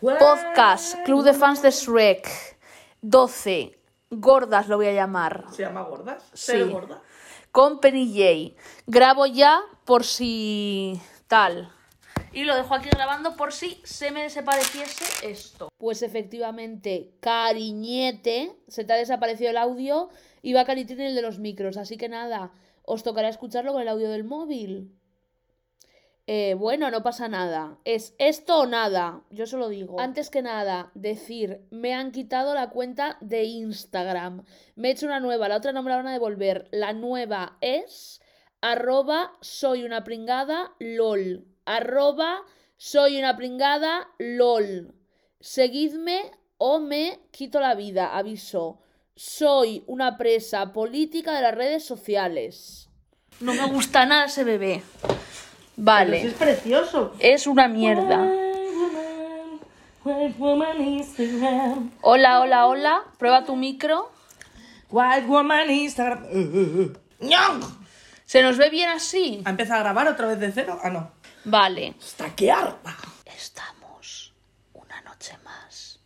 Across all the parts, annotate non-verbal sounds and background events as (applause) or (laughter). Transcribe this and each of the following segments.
Podcast, Club de Fans de Shrek. 12. Gordas lo voy a llamar. ¿Se llama gordas? Sí. ¿Ser gorda? Con Penny J. Grabo ya por si tal. Y lo dejo aquí grabando por si se me desapareciese esto. Pues efectivamente, cariñete, se te ha desaparecido el audio y va cariñete el de los micros. Así que nada, os tocará escucharlo con el audio del móvil. Eh, bueno, no pasa nada. Es esto o nada. Yo se lo digo. Antes que nada, decir, me han quitado la cuenta de Instagram. Me he hecho una nueva, la otra no me la van a devolver. La nueva es arroba soy una pringada lol. Arroba soy una pringada lol. Seguidme o me quito la vida. Aviso. Soy una presa política de las redes sociales. No me gusta nada ese bebé. Vale. Pero es precioso. Es una mierda. White woman, white woman Instagram. Hola, hola, hola. Prueba tu micro. White woman Instagram. ¿Se nos ve bien así? ¿Ha empezado a grabar otra vez de cero? Ah, no. Vale. Está que harta. Estamos una noche más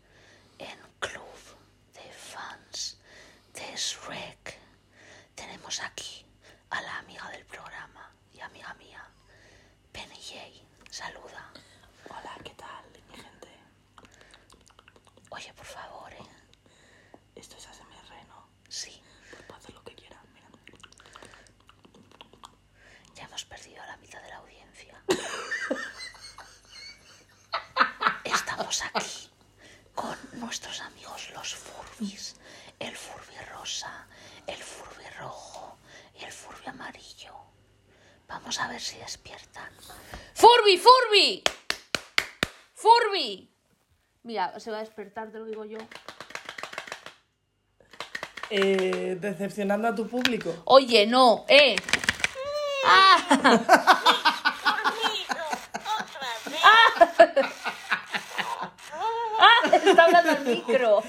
en Club de Fans de Shrek. Tenemos aquí a la amiga del programa y amiga mía, Penny J. Saluda. Hola, ¿qué tal, mi gente? Oye, por favor, ¿eh? Esto es ASMR, ¿no? Sí, Puedo hacer lo que quiera, mira. ya hemos perdido a la mitad de la audiencia. Estamos aquí con nuestros amigos los Furbis. El Furby rosa, el Furby rojo y el Furby amarillo. Vamos a ver si despiertan. ¡Furby, Furby! ¡Furby! Mira, se va a despertar, te lo digo yo. Eh, decepcionando a tu público. Oye, no, eh. ¡Ah! (laughs) Está hablando al micro.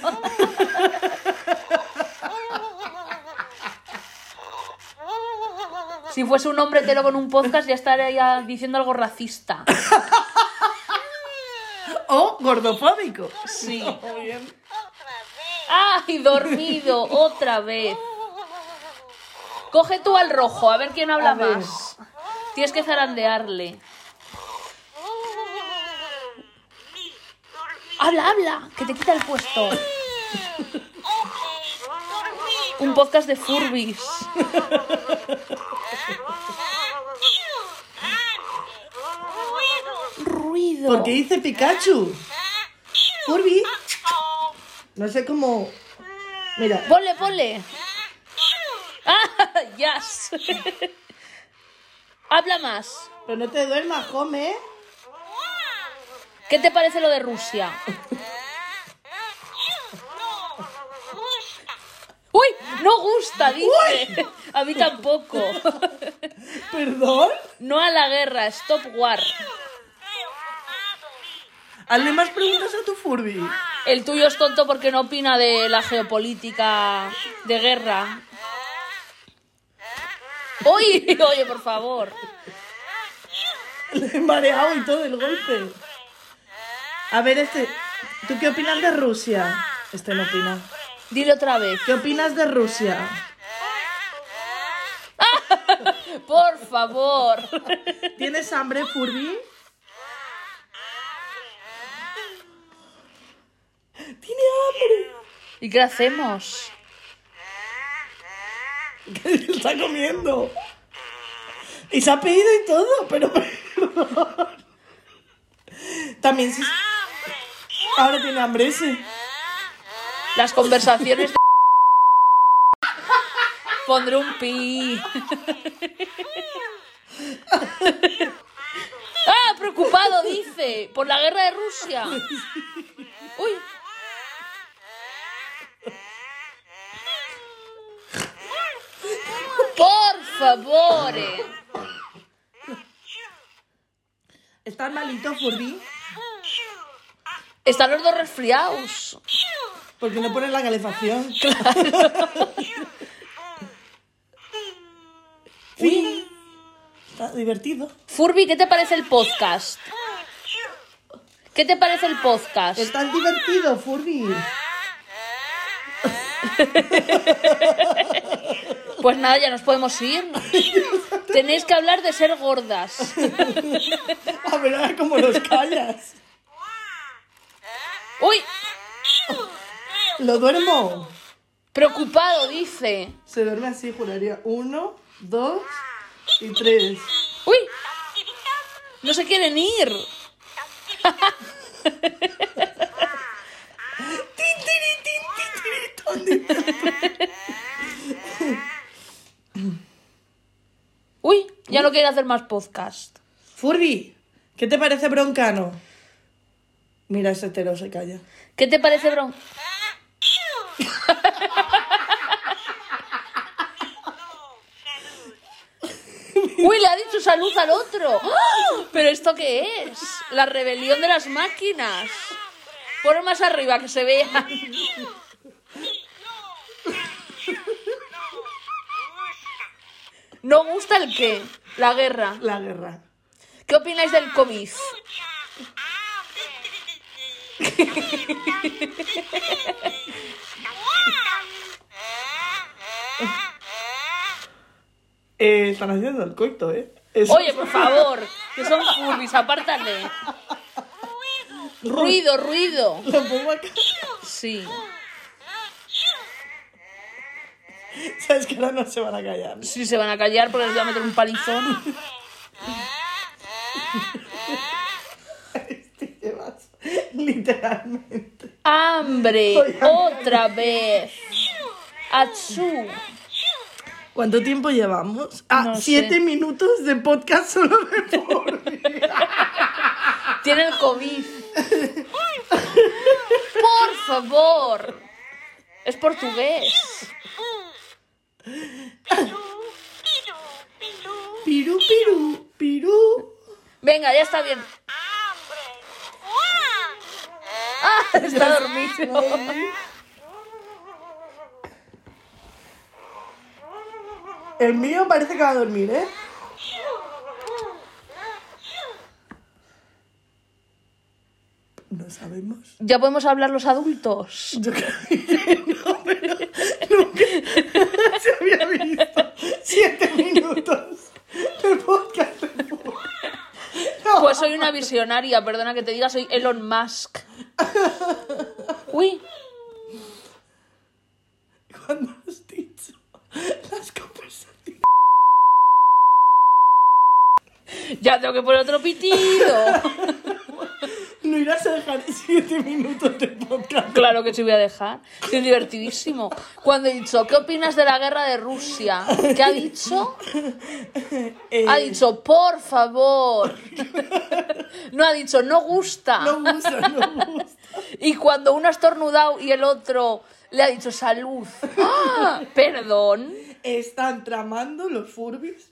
Si fuese un hombre telo con un podcast, ya estaría diciendo algo racista. O gordofóbico. Sí. (laughs) Muy bien. ¡Ay, dormido! Otra vez. Coge tú al rojo, a ver quién habla A ver. más. Tienes que zarandearle. Habla, habla, que te quita el puesto. Un podcast de Furbis. Ruido. Porque dice Pikachu. Furby. No sé cómo. Mira. Ponle, ponle. ¡Ah! (laughs) ¡Yes! Habla más. Pero no te duermas, come. ¿eh? ¿Qué te parece lo de Rusia? ¡Uy! No gusta, dice. (laughs) A mí tampoco. (laughs) ¿Perdón? No a la guerra, stop war. Hazle más preguntas a tu Furby. El tuyo es tonto porque no opina de la geopolítica de guerra. ¡Uy! (laughs) Oye, por favor. Le he mareado y todo el golpe. A ver, este. ¿Tú qué opinas de Rusia? Este no opina. Dile otra vez. ¿Qué opinas de Rusia? (laughs) Por favor. ¿Tienes hambre, Furby? Tiene hambre. ¿Y qué hacemos? Está comiendo. Y se ha pedido y todo, pero. (laughs) También si... Ahora tiene hambre ese. Las conversaciones de... Pondré un pi. ¡Ah! Preocupado, dice. Por la guerra de Rusia. Uy. Por favor. ¿Estás malito, Furby? Están los dos resfriados. Porque no pones la calefacción. Sí. Está divertido. Furby, ¿qué te parece el podcast? ¿Qué te parece el podcast? Es tan divertido, Furby. (laughs) Pues nada, ya nos podemos ir. Tenéis que hablar de ser gordas. (laughs) A ver ahora cómo los callas. Uy, Lo duermo. preocupado, dice. Se duerme así, juraría. Uno, dos y tres. Uy, no se quieren ir. Uy, ya no quiere hacer más podcast. Furby, ¿qué te parece broncano? Mira, ese hetero se calla. ¿Qué te parece, Bron? Uy, le ha dicho salud al otro. ¿Pero esto qué es? La rebelión de las máquinas. Pon más arriba que se vea. ¿No gusta el qué? La guerra. La guerra. ¿Qué opináis del COVID? Eh, están haciendo el coito, ¿eh? Oye, por favor, que son furbis, apártale. Ruido, ruido. Lo pongo acá. Sí. Sabes que ahora no se van a callar. Sí, se van a callar porque les voy a meter un palizón. Te llevas (laughs) literalmente. ¡Hambre! ¡Otra vez! ¡Achú! ¿Cuánto tiempo llevamos? Ah, No sé. siete minutos de podcast solo de Furby. (laughs) Tiene el COVID. Por favor. Es portugués. Piru, piru, piru. Venga, ya está bien. Ah, (laughs) está dormido. El mío parece que va a dormir, ¿eh? No sabemos. Ya podemos hablar los adultos. Yo creo que (laughs) no, pero nunca se había visto siete minutos de podcast. Pues soy una visionaria, perdona que te diga, soy Elon Musk. Uy, Cuando has dicho las conversaciones. ya tengo que poner otro pitido. (laughs) No irás a dejar siete minutos de podcast. Claro que sí voy a dejar. Es divertidísimo. Cuando he dicho, ¿qué opinas de la guerra de Rusia? ¿Qué ha dicho? Eh, Ha dicho, por favor. No ha dicho, no gusta. No gusta, no gusta. Y cuando uno ha estornudado y el otro le ha dicho salud. ¡Ah! Perdón. Están tramando los Furbis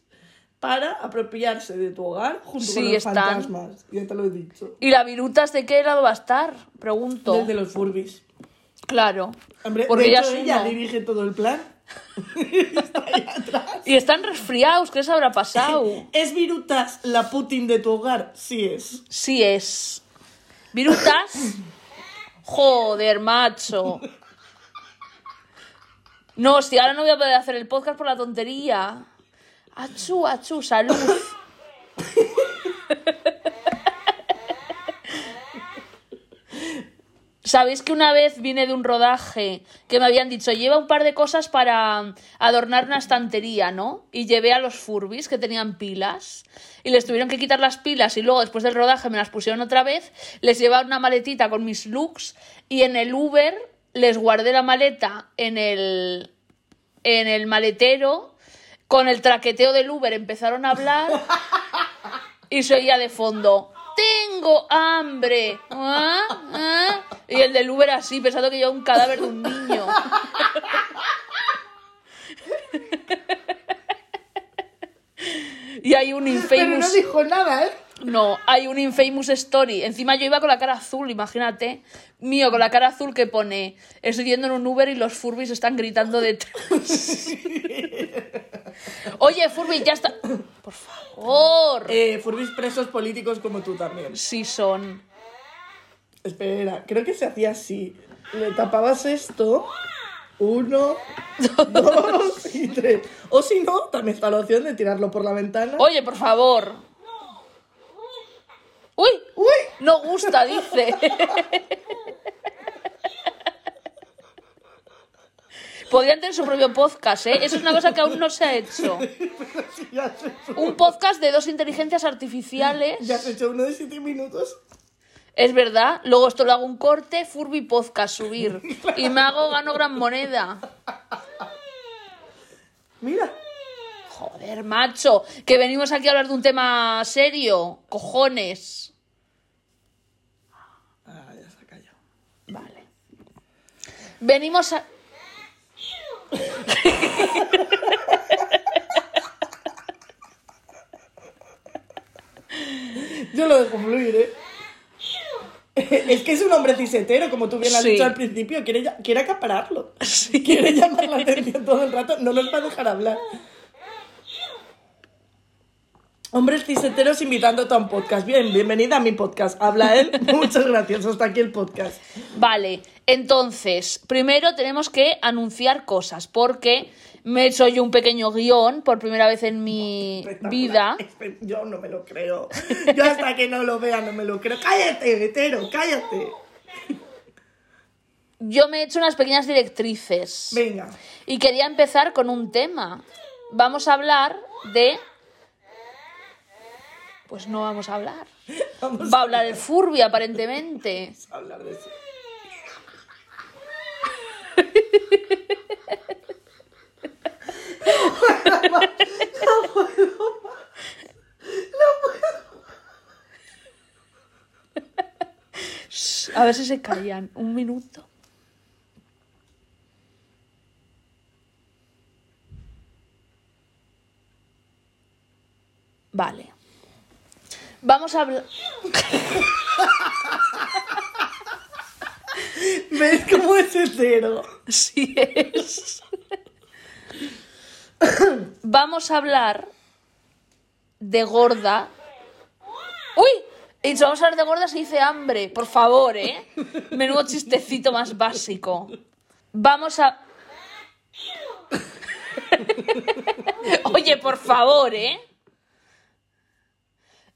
para apropiarse de tu hogar junto Sí, con los están. fantasmas. Ya te lo he dicho. ¿Y la virutas de qué lado va a estar? Pregunto. Desde los Furbis. Claro. Hombre, Porque de hecho, ella dirige todo el plan. (laughs) Está ahí atrás. Y están resfriados, ¿qué les habrá pasado? (laughs) ¿Es Virutas la Putin de tu hogar? Sí es. Sí es. ¿Virutas? Joder, macho. (laughs) No, si ahora no voy a poder hacer el podcast por la tontería. Achú, achú, salud. Sabéis que una vez vine de un rodaje que me habían dicho, lleva un par de cosas para adornar una estantería, ¿no? Y llevé a los Furbis que tenían pilas y les tuvieron que quitar las pilas y luego después del rodaje me las pusieron otra vez, les llevaba una maletita con mis looks y en el Uber les guardé la maleta en el, en el maletero, con el traqueteo del Uber empezaron a hablar y se oía de fondo. Tengo hambre. ¿Ah? ¿Ah? Y el del Uber así, pensando que yo un cadáver de un niño. y hay un Pero infamous. no dijo nada, ¿eh? No, hay un infamous story. Encima yo iba con la cara azul, imagínate. Mío, con la cara azul que pone. Estoy yendo en un Uber y los Furbis están gritando detrás. (laughs) Oye, Furby, ya está. Por favor. Eh, Furbis presos políticos como tú también. Sí son. Espera, creo que se hacía así. Le tapabas esto. Uno, (laughs) dos y tres. O si no, también está la opción de tirarlo por la ventana. Oye, por favor. Uy, ¡Uy! no gusta, dice. (laughs) Podrían tener su propio podcast, ¿eh? Eso es una cosa que aún no se ha hecho. (laughs) Ya has hecho, Un podcast de dos inteligencias artificiales. ya has hecho uno de siete minutos. Es verdad. Luego esto lo hago un corte, Furby Podcast, subir. (laughs) Y me hago, gano gran moneda. Mira. Joder, macho. Que venimos aquí a hablar de un tema serio. Cojones. Ah, ya se ha callado. Vale. Venimos a... Yo lo dejo fluir, ¿eh? Es que es un hombre cisetero, como tú bien has Sí. dicho al principio, quiere, quiere acapararlo. Quiere llamar la atención todo el rato, no nos va a dejar hablar. Hombres ciseteros invitándote a un podcast. Bien, bienvenida a mi podcast. Habla él. (laughs) Muchas gracias. Hasta aquí el podcast. Vale, entonces, primero tenemos que anunciar cosas, porque me he hecho yo un pequeño guion por primera vez en mi vida. Yo no me lo creo. Yo hasta que no lo vea no me lo creo. Cállate, hetero, cállate. Yo me he hecho unas pequeñas directrices. Venga. Y quería empezar con un tema. Vamos a hablar de... Pues no vamos a hablar. (laughs) Vamos Va a hablar el Furby, aparentemente. a hablar de eso. A ver si se callan. Un minuto. Vale. Vamos a hablar... ¿Ves cómo es hetero? Sí es. Vamos a hablar de gorda. ¡Uy! Y si vamos a hablar de gorda se dice hambre, por favor, ¿eh? Menudo chistecito más básico. Vamos a... (laughs) Oye, por favor, ¿eh?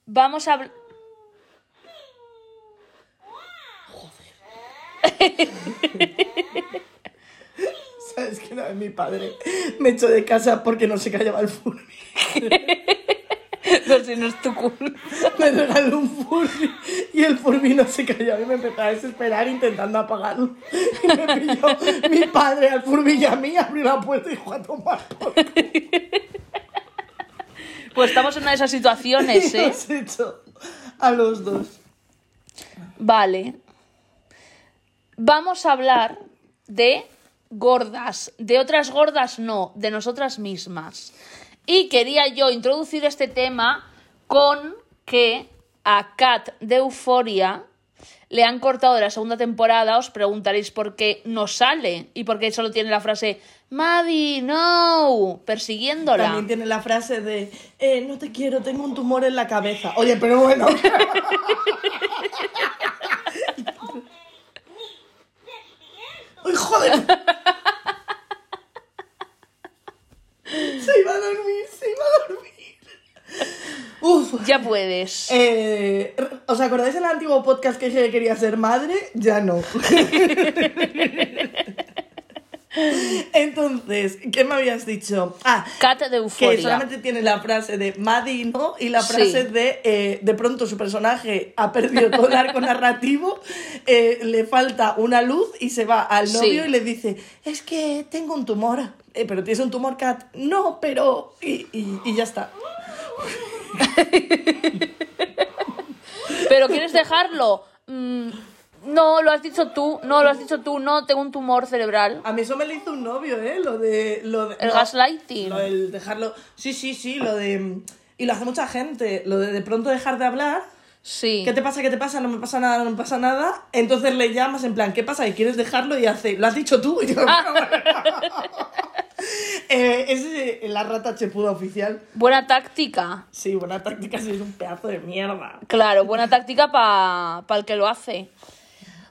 Vamos a hablar... (laughs) ¿Sabes que una vez mi padre me echó de casa porque no se callaba el Furby? No, (laughs) si no es tu culpa. Me regaló un Furby y el Furby no se callaba y me empezó a desesperar intentando apagarlo. Y me pilló mi padre al Furby y a mí, abrió la puerta y dijo a tomar por. (laughs) Pues estamos en una de esas situaciones, (laughs) ¿eh? nos echó a los dos. Vale. Vamos a hablar de gordas. De otras gordas no, de nosotras mismas. Y quería yo introducir este tema con que a Kat de Euforia le han cortado de la segunda temporada. Os preguntaréis por qué no sale y por qué solo tiene la frase Maddie, no, persiguiéndola. También tiene la frase de, eh, no te quiero, tengo un tumor en la cabeza. Oye, pero bueno. (laughs) ¡Uy, joder! Se iba a dormir, se iba a dormir. Uf. Ya puedes. Eh, ¿Os acordáis del antiguo podcast que dije que quería ser madre? Ya no. (laughs) (laughs) Entonces, ¿qué me habías dicho? Ah, Kat de que Euforia. solamente tiene la frase de Maddie no y la Sí. frase de eh, de pronto su personaje ha perdido todo el arco narrativo, (laughs) eh, le falta una luz y se va al novio Sí. y le dice, es que tengo un tumor. "Eh, pero tienes un tumor, Kat. No, pero... Y, y- y ya está. (laughs) ¿Pero quieres dejarlo? Mm, no, lo has dicho tú. No, lo has dicho tú. No, tengo un tumor cerebral. A mí eso me lo hizo un novio, ¿eh? Lo de... Lo de El no, gaslighting. Lo del dejarlo... Sí, sí, sí, lo de... Y lo hace mucha gente. Lo de de pronto dejar de hablar. Sí. ¿Qué te pasa? ¿Qué te pasa? No me pasa nada, no me pasa nada. Entonces le llamas en plan, ¿qué pasa? ¿Y quieres dejarlo? Y hace, ¿lo has dicho tú? Y yo, (laughs) (laughs) eh, ese es la rata chepuda oficial. Buena táctica. Sí, buena táctica, sí, es un pedazo de mierda. Claro, buena táctica para el que lo hace.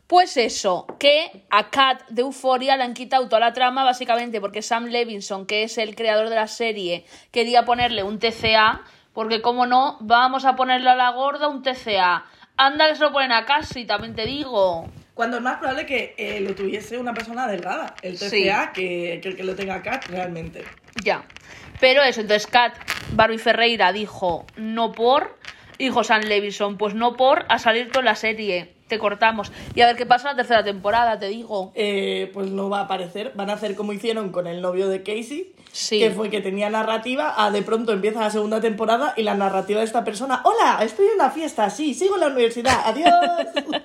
Pues eso, que a Kat de Euphoria le han quitado toda la trama básicamente porque Sam Levinson, que es el creador de la serie, quería ponerle un TCA, porque como no, vamos a ponerle a la gorda un TCA. Anda que se lo ponen a casi, también te digo. Cuando es más probable que eh, lo tuviese una persona delgada, el TCA, Sí. que, que el que lo tenga Kat realmente. Ya. Pero eso, entonces Kat Barbie Ferreira dijo no por, dijo Sam Levinson, pues no por, a salir toda la serie. Te cortamos. Y a ver qué pasa en la tercera temporada, te digo. Eh, pues no va a aparecer. Van a hacer como hicieron con el novio de Casey, Sí. que fue que tenía narrativa, a de pronto empieza la segunda temporada y la narrativa de esta persona, hola, estoy en una fiesta, sí, sigo en la universidad, adiós. (laughs)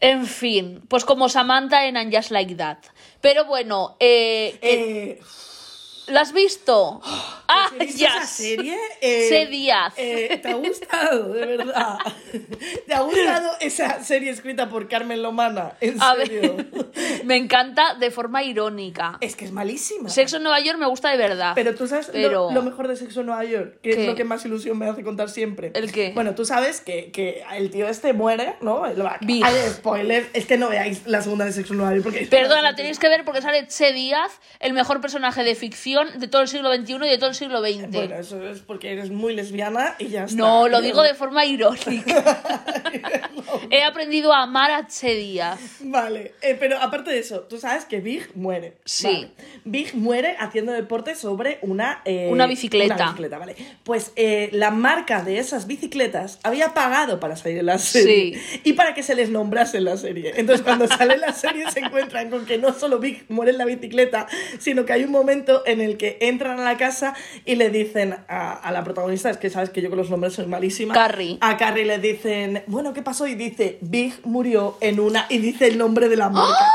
En fin, pues como Samantha en And Just Like That. Pero bueno, eh, eh, ¿la has visto? (gasps) ah, ¿has visto ya. esa serie? (laughs) Eh, eh, ¿Te ha gustado, de verdad? (laughs) ¿Te ha gustado esa serie escrita por Carmen Lomana? ¿En A serio? ver, (laughs) me encanta de forma irónica. Es que es malísima. Sexo en Nueva York me gusta de verdad. Pero tú sabes lo- Pero- lo, mejor de Sexo en Nueva York, que ¿Qué? es lo que más ilusión me hace contar siempre. ¿El qué? Bueno, tú sabes que, que el tío este muere, ¿no? Lo va- spoiler, es que no veáis la segunda de Sexo en Nueva York porque... Perdona, la tenéis que ver porque sale Che Díaz, el mejor personaje de ficción de todo el siglo XXI y de todo el siglo XX. Bueno, eso es porque eres muy lesbiana y ya está. no, lo digo de forma irónica. (laughs) He aprendido a amar a Che Díaz. Vale, eh, pero aparte de eso, tú sabes que Big muere. Sí. Vale. Big muere haciendo deporte sobre una... eh, Una bicicleta. Una bicicleta, vale. Pues eh, la marca de esas bicicletas había pagado para salir en la serie. Sí. Y para que se les nombrase en la serie. Entonces cuando sale la serie se encuentran con que no solo Big muere en la bicicleta, sino que hay un momento en el que entran a la casa y le dicen a, a la protagonista, es que sabes que yo con los nombres soy malísima. Carrie. A Carrie le dicen, bueno, ¿qué pasó? Y dice, Big murió en una... Y dice el nombre de la marca.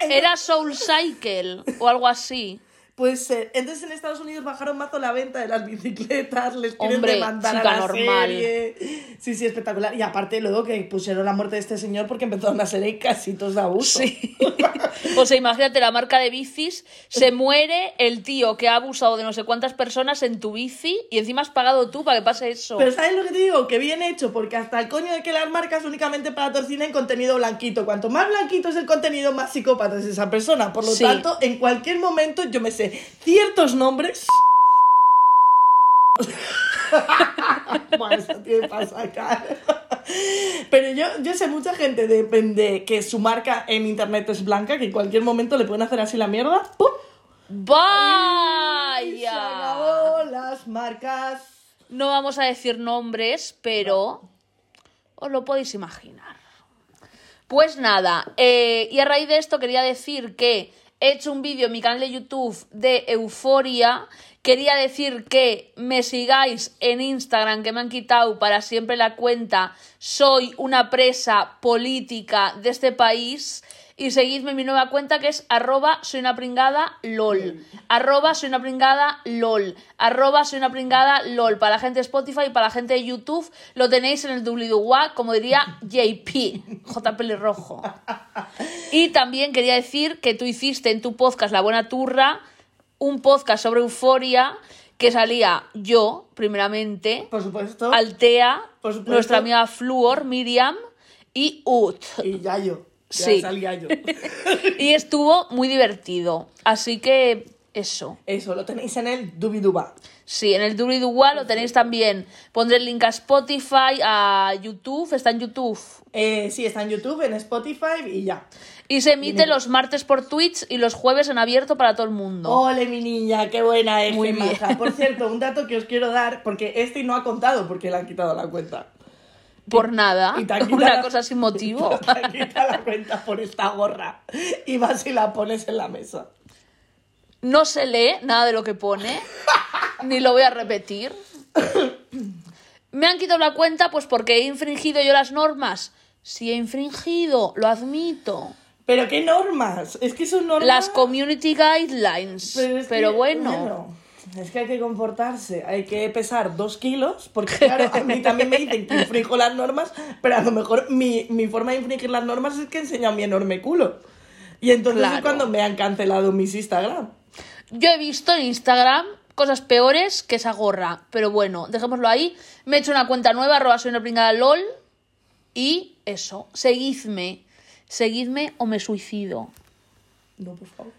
Era Soul Cycle o algo así. Puede ser. Entonces en Estados Unidos bajaron mazo la venta de las bicicletas, les quieren Hombre, demandar a chica la normal. serie. Sí, sí, espectacular. Y aparte luego que pusieron la muerte de este señor porque empezaron a ser casitos de abuso. Sí. (laughs) o sea, imagínate la marca de bicis, se muere el tío que ha abusado de no sé cuántas personas en tu bici y encima has pagado tú para que pase eso. Pero ¿sabes lo que te digo? Que bien hecho, porque hasta el coño de que las marcas únicamente patrocinen contenido blanquito. Cuanto más blanquito es el contenido, más psicópata es esa persona. Por lo Sí. tanto, en cualquier momento yo me sé ciertos nombres. (laughs) bueno, eso tiene para sacar. Pero yo, yo sé mucha gente de, de que su marca en internet es blanca, que en cualquier momento le pueden hacer así la mierda. ¡Pum! Y Se ¡Vaya! acabó las marcas. No vamos a decir nombres, pero os lo podéis imaginar. Pues nada, eh, y a raíz de esto quería decir que he hecho un vídeo en mi canal de YouTube de Euforia. Quería decir que me sigáis en Instagram, que me han quitado para siempre la cuenta. Soy una presa política de este país. Y seguidme en mi nueva cuenta que es arroba soy una pringada lol. Arroba soy una pringada lol. Arroba soy una pringada lol. Para la gente de Spotify y para la gente de YouTube lo tenéis en el doobly-doo-wah, como diría (laughs) JP, J. Pelirrojo. Y también quería decir que tú hiciste en tu podcast La Buena Turra un podcast sobre euforia que salía yo, primeramente, Por supuesto. Altea, Por supuesto. nuestra amiga Fluor, Miriam y Ut. Y Yayo. Ya Sí. sal Yayo. (laughs) Y estuvo muy divertido. Así que eso. Eso, lo tenéis en el Dubiduba. Sí, en el doobly-doo-wah lo tenéis también. Pondré el link a Spotify, a YouTube, está en YouTube. Eh, sí, está en YouTube, en Spotify y ya. Y se emite los martes por Twitch y los jueves en abierto para todo el mundo. Ole, mi niña, qué buena es. Muy maja. Por (laughs) cierto, un dato que os quiero dar, porque este no ha contado porque le han quitado la cuenta. Por nada. Y (laughs) Una la- cosa sin motivo. (laughs) Te han quitado la cuenta por esta gorra. Y vas y la pones en la mesa. No se lee nada de lo que pone, (laughs) ni lo voy a repetir. Me han quitado la cuenta pues porque he infringido yo las normas. Si he infringido, lo admito. Pero qué normas. Es que son normas. Las community guidelines. Pero, es que, bueno. Es que hay que comportarse, hay que pesar dos kilos, porque (laughs) claro, a mí también me dicen que infringo las normas, pero a lo mejor mi, mi forma de infringir las normas es que he enseñado mi enorme culo. Y entonces Claro. es cuando me han cancelado mis Instagram. Yo he visto en Instagram cosas peores que esa gorra. Pero bueno, dejémoslo ahí. Me he hecho una cuenta nueva, arroba soy una pringada LOL. Y eso, seguidme. Seguidme o me suicido. No, por favor.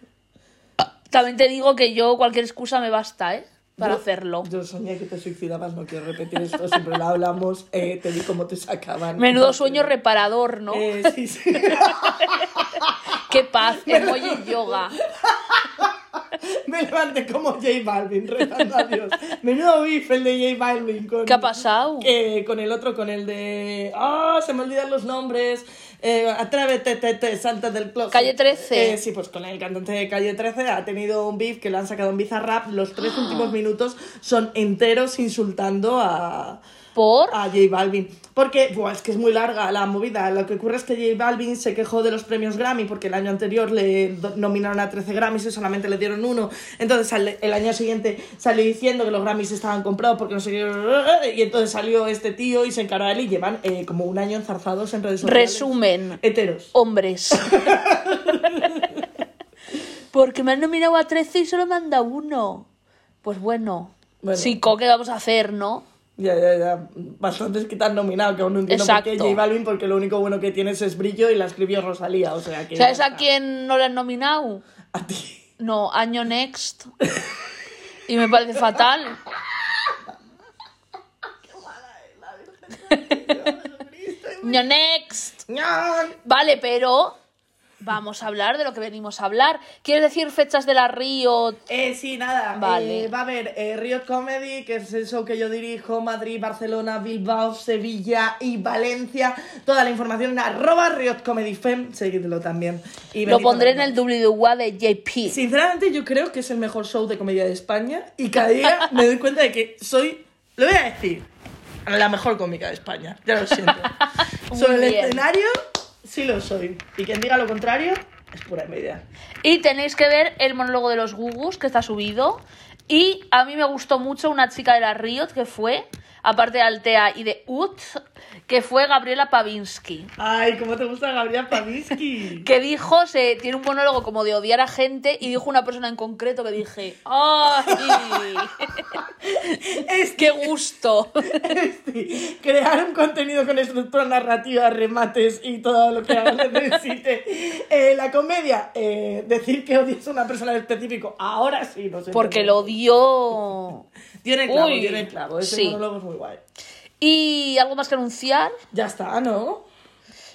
También te digo que yo cualquier excusa me basta, ¿eh? Para Yo- hacerlo. Yo soñé que te suicidabas, no quiero repetir esto, siempre lo hablamos, eh, te vi cómo te sacaban. Menudo sueño reparador, ¿no? Eh, sí, sí. (laughs) Qué paz, emoji yoga. (laughs) Me levanté como J Balvin, rezando a Dios. Menudo beef el de J Balvin. Con, ¿Qué ha pasado? eh, con el otro, con el de... ¡Ah! se me olvidan los nombres. Eh, Atrévete, te, te, Santa del Closet. Calle 13. Eh, sí, pues con el cantante de Calle 13 ha tenido un beef que lo han sacado en Bizarrap. Los tres Ah. últimos minutos son enteros insultando a, ¿Por? a J Balvin. Porque, buah, es que es muy larga la movida. Lo que ocurre es que J Balvin se quejó de los premios Grammy porque el año anterior le nominaron a 13 Grammys y solamente le dieron uno. Entonces el año siguiente salió diciendo que los Grammys estaban comprados porque no sé qué. Y entonces salió este tío y se encaró a él y llevan eh, como un año enzarzados en redes sociales. Resumen. Heteros. Hombres. (laughs) Porque me han nominado a 13 y solo me han dado uno. Pues bueno. Bueno. Sí, co, ¿qué vamos a hacer, no? Ya, ya, ya. Bastantes que te han nominado, que aún no entiendo por qué Exacto. J Balvin, porque lo único bueno que tienes es brillo y la escribió Rosalía. O sea que. ¿Sabes a quién no le han nominado? A ti. No, Año Next. Y me parece fatal. (laughs) Año Next. Vale, pero vamos a hablar de lo que venimos a hablar. ¿Quieres decir fechas de la Río? Eh, sí, nada. Vale. eh, va a haber eh, Riot Comedy, que es el show que yo dirijo, Madrid, Barcelona, Bilbao, Sevilla y Valencia. Toda la información en arroba Riot Comedy Fem, seguidlo también. Y Lo pondré en el WWE de JP. Sinceramente, yo creo que es el mejor show de comedia de España y cada día (laughs) me doy cuenta de que soy, lo voy a decir, la mejor cómica de España. Ya lo siento. (laughs) Sobre el escenario, sí lo soy. Y quien diga lo contrario, es pura envidia. Y tenéis que ver el monólogo de los Gugus que está subido. Y a mí me gustó mucho una chica de la Riot que fue, aparte de Altea y de Ut, que fue Gabriela Pavinsky. Ay, ¿cómo te gusta Gabriel Pavisky? (laughs) Que dijo, se tiene un monólogo como de odiar a gente y dijo una persona en concreto que dije, ¡ay! (laughs) Es ¡Qué gusto! (laughs) Crear un contenido con estructura narrativa, remates y todo lo que necesite. Eh, la comedia, eh, decir que odias a una persona en específico, ahora sí, no sé. Porque lo odió. En el clavo, Uy, en el clavo. Ese sí. monólogo es muy guay. ¿Y algo más que anunciar? Ya está, ¿no?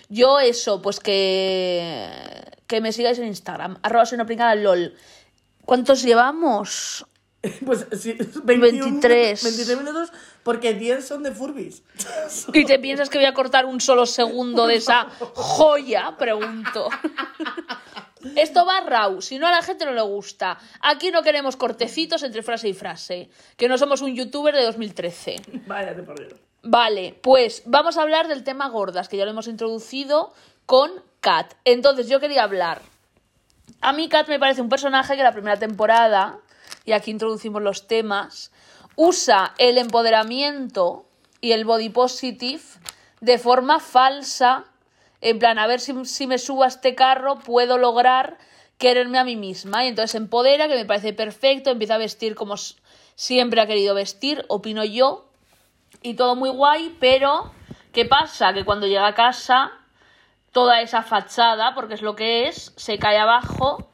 Yo eso, pues que, que me sigáis en Instagram, arroba soy una pringada lol. ¿Cuántos llevamos? (laughs) Pues sí, 21, 23. 23 minutos porque 10 son de Furbis. (laughs) ¿Y te piensas que voy a cortar un solo segundo de esa joya? Pregunto. (laughs) Esto va raw, si no a la gente no le gusta. Aquí no queremos cortecitos entre frase y frase, que no somos un youtuber de 2013. Váyate por Dios. Vale, pues vamos a hablar del tema gordas, que ya lo hemos introducido con Kat. Entonces yo quería hablar. A mí Kat me parece un personaje que la primera temporada, y aquí introducimos los temas, usa el empoderamiento y el body positive de forma falsa, en plan, a ver si, si me subo a este carro puedo lograr quererme a mí misma. Y entonces empodera, que me parece perfecto, empieza a vestir como siempre ha querido vestir, opino yo, y todo muy guay, pero ¿qué pasa? Que cuando llega a casa, toda esa fachada, porque es lo que es, se cae abajo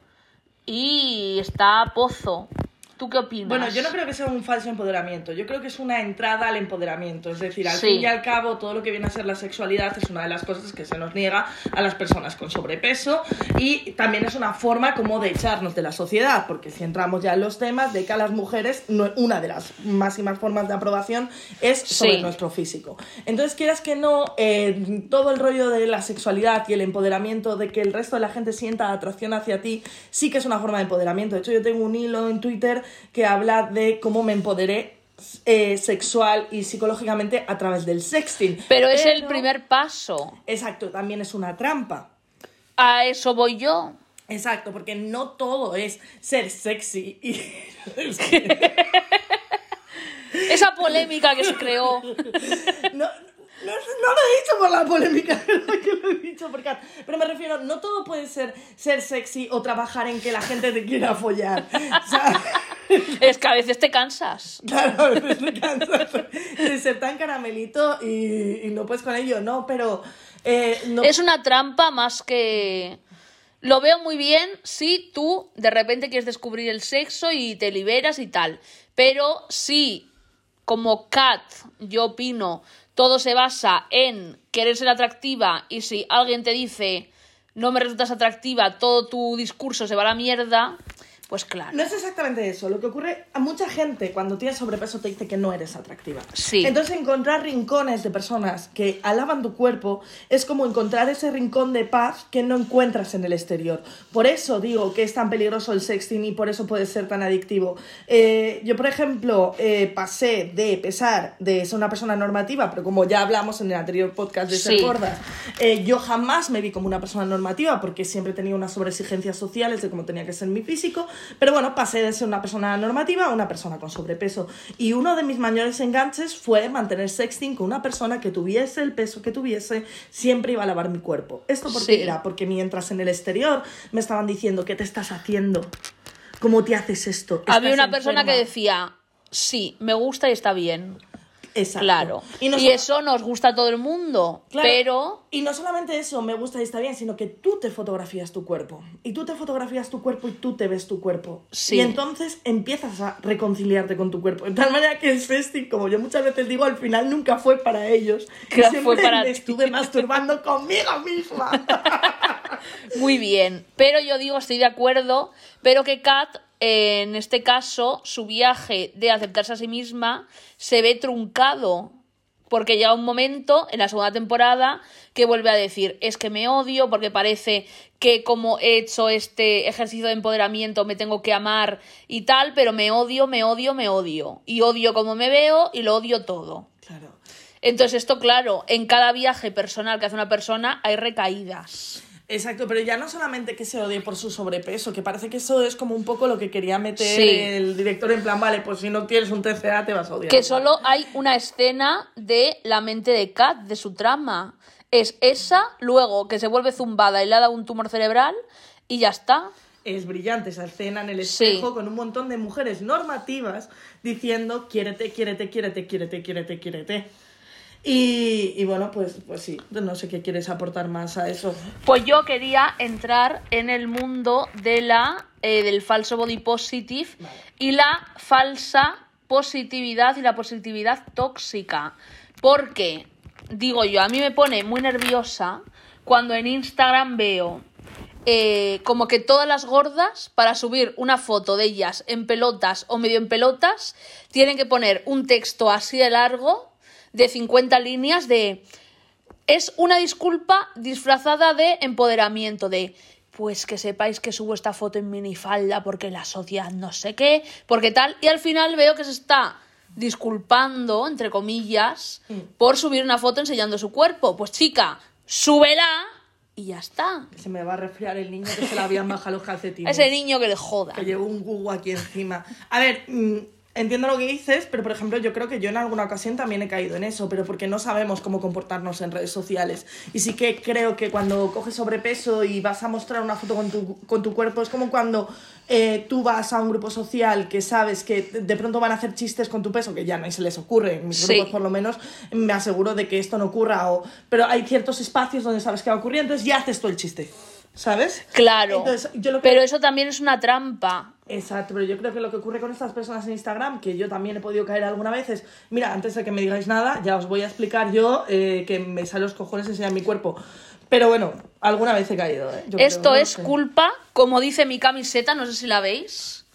y está a pozo. ¿Tú qué opinas? Bueno, yo no creo que sea un falso empoderamiento, yo creo que es una entrada al empoderamiento, es decir, al Sí. fin y al cabo todo lo que viene a ser la sexualidad es una de las cosas que se nos niega a las personas con sobrepeso y también es una forma como de echarnos de la sociedad, porque si entramos ya en los temas de que a las mujeres no- una de las máximas formas de aprobación es sobre Sí. nuestro físico. Entonces, quieras que no, eh, todo el rollo de la sexualidad y el empoderamiento, de que el resto de la gente sienta atracción hacia ti, sí que es una forma de empoderamiento. De hecho, yo tengo un hilo en Twitter que habla de cómo me empoderé eh, sexual y psicológicamente a través del sexting. Pero es el primer paso. Exacto, también es una trampa. A eso voy yo. Exacto, porque no todo es ser sexy y... (laughs) Esa polémica que se creó. No, no, no lo he dicho por la polémica, (laughs) que lo he dicho por Kat. Pero me refiero, no todo puede ser ser sexy o trabajar en que la gente te quiera follar. (laughs) Sea, (laughs) es que a veces te cansas. Claro, a veces te cansas de ser tan caramelito y, y no puedes con ello, ¿no? Pero eh, no... Es una trampa más que... Lo veo muy bien si tú de repente quieres descubrir el sexo y te liberas y tal. Pero si, como Kat, yo opino, todo se basa en querer ser atractiva y si alguien te dice no me resultas atractiva, todo tu discurso se va a la mierda, pues claro. No es exactamente eso. Lo que ocurre a mucha gente cuando tienes sobrepeso te dice que no eres atractiva. Sí. Entonces encontrar rincones de personas que alaban tu cuerpo es como encontrar ese rincón de paz que no encuentras en el exterior. Por eso digo que es tan peligroso el sexting y por eso puede ser tan adictivo. Eh, yo, por ejemplo, eh, pasé de pesar de ser una persona normativa, pero como ya hablamos en el anterior podcast de ser Sí. gordas, eh, yo jamás me vi como una persona normativa porque siempre tenía unas sobreexigencias sociales de cómo tenía que ser mi físico. Pero bueno, pasé de ser una persona normativa a una persona con sobrepeso. Y uno de mis mayores enganches fue mantener sexting con una persona que tuviese el peso que tuviese, siempre iba a lavar mi cuerpo. ¿Esto por qué Sí. era? Porque mientras en el exterior me estaban diciendo, ¿qué te estás haciendo? ¿Cómo te haces esto? Había ¿Estás una persona que enferma?". decía, sí, me gusta y está bien. Exacto. Claro. Y, eso nos gusta a todo el mundo. Claro, Pero Y no solamente eso, me gusta y está bien, sino que tú te fotografías tu cuerpo. Y tú te fotografías tu cuerpo y tú te ves tu cuerpo. Sí. Y entonces empiezas a reconciliarte con tu cuerpo. De tal manera que el sexting, como yo muchas veces digo, al final nunca fue para ellos. (laughs) Que Siempre fue para me estuve masturbando (laughs) conmigo misma. (laughs) Muy bien, pero yo digo, estoy de acuerdo, pero que Kat, en este caso, su viaje de aceptarse a sí misma se ve truncado. Porque llega un momento en la segunda temporada que vuelve a decir, es que me odio porque parece que como he hecho este ejercicio de empoderamiento me tengo que amar y tal, pero me odio, me odio, me odio. Y odio como me veo y lo odio todo. claro. Entonces esto, claro, en cada viaje personal que hace una persona hay recaídas. Exacto, pero ya no solamente que se odie por su sobrepeso, que parece que eso es como un poco lo que quería meter Sí. el director en plan, vale, pues si no tienes un TCA te vas a odiar. Que solo hay una escena de la mente de Kat, de su trama. Es esa, luego que se vuelve zumbada y le da un tumor cerebral y ya está. es brillante esa escena en el Sí. espejo con un montón de mujeres normativas diciendo quiérete, quiérete, quiérete, quiérete, quiérete, quiérete. Y, y bueno, pues, pues sí, no sé qué quieres aportar más a eso. Pues yo quería entrar en el mundo de la, eh, del falso body positive y la falsa positividad y la positividad tóxica. Porque, digo yo, a mí me pone muy nerviosa cuando en Instagram veo eh, como que todas las gordas, para subir una foto de ellas en pelotas o medio en pelotas, tienen que poner un texto así de largo, de 50 líneas, de es una disculpa disfrazada de empoderamiento, de pues que sepáis que subo esta foto en minifalda porque la sociedad no sé qué, porque tal, y al final veo que se está disculpando, entre comillas, por subir una foto enseñando su cuerpo. Pues chica, súbela y ya está. Se me va a resfriar el niño que se le habían bajado los calcetines. ese niño que le joda. que llevo un gugu aquí encima. A ver, mm, entiendo lo que dices, pero por ejemplo, yo creo que yo en alguna ocasión también he caído en eso, pero porque no sabemos cómo comportarnos en redes sociales. Y sí que creo que cuando coges sobrepeso y vas a mostrar una foto con tu, con tu cuerpo, es como cuando eh, tú vas a un grupo social que sabes que de pronto van a hacer chistes con tu peso, que ya no se les ocurre, en mis Sí. grupos por lo menos me aseguro de que esto no ocurra, o, pero hay ciertos espacios donde sabes que va a ocurrir, entonces ya haces tú el chiste. ¿Sabes? Claro. Entonces, yo lo que- Pero eso también es una trampa. Exacto, pero yo creo que lo que ocurre con estas personas en Instagram, que yo también he podido caer alguna vez, es, mira, antes de que me digáis nada, ya os voy a explicar yo eh, que me sale los cojones enseñar mi cuerpo. Pero bueno, alguna vez he caído, ¿eh? Yo Esto creo, no es sé. culpa, como dice mi camiseta, no sé si la veis.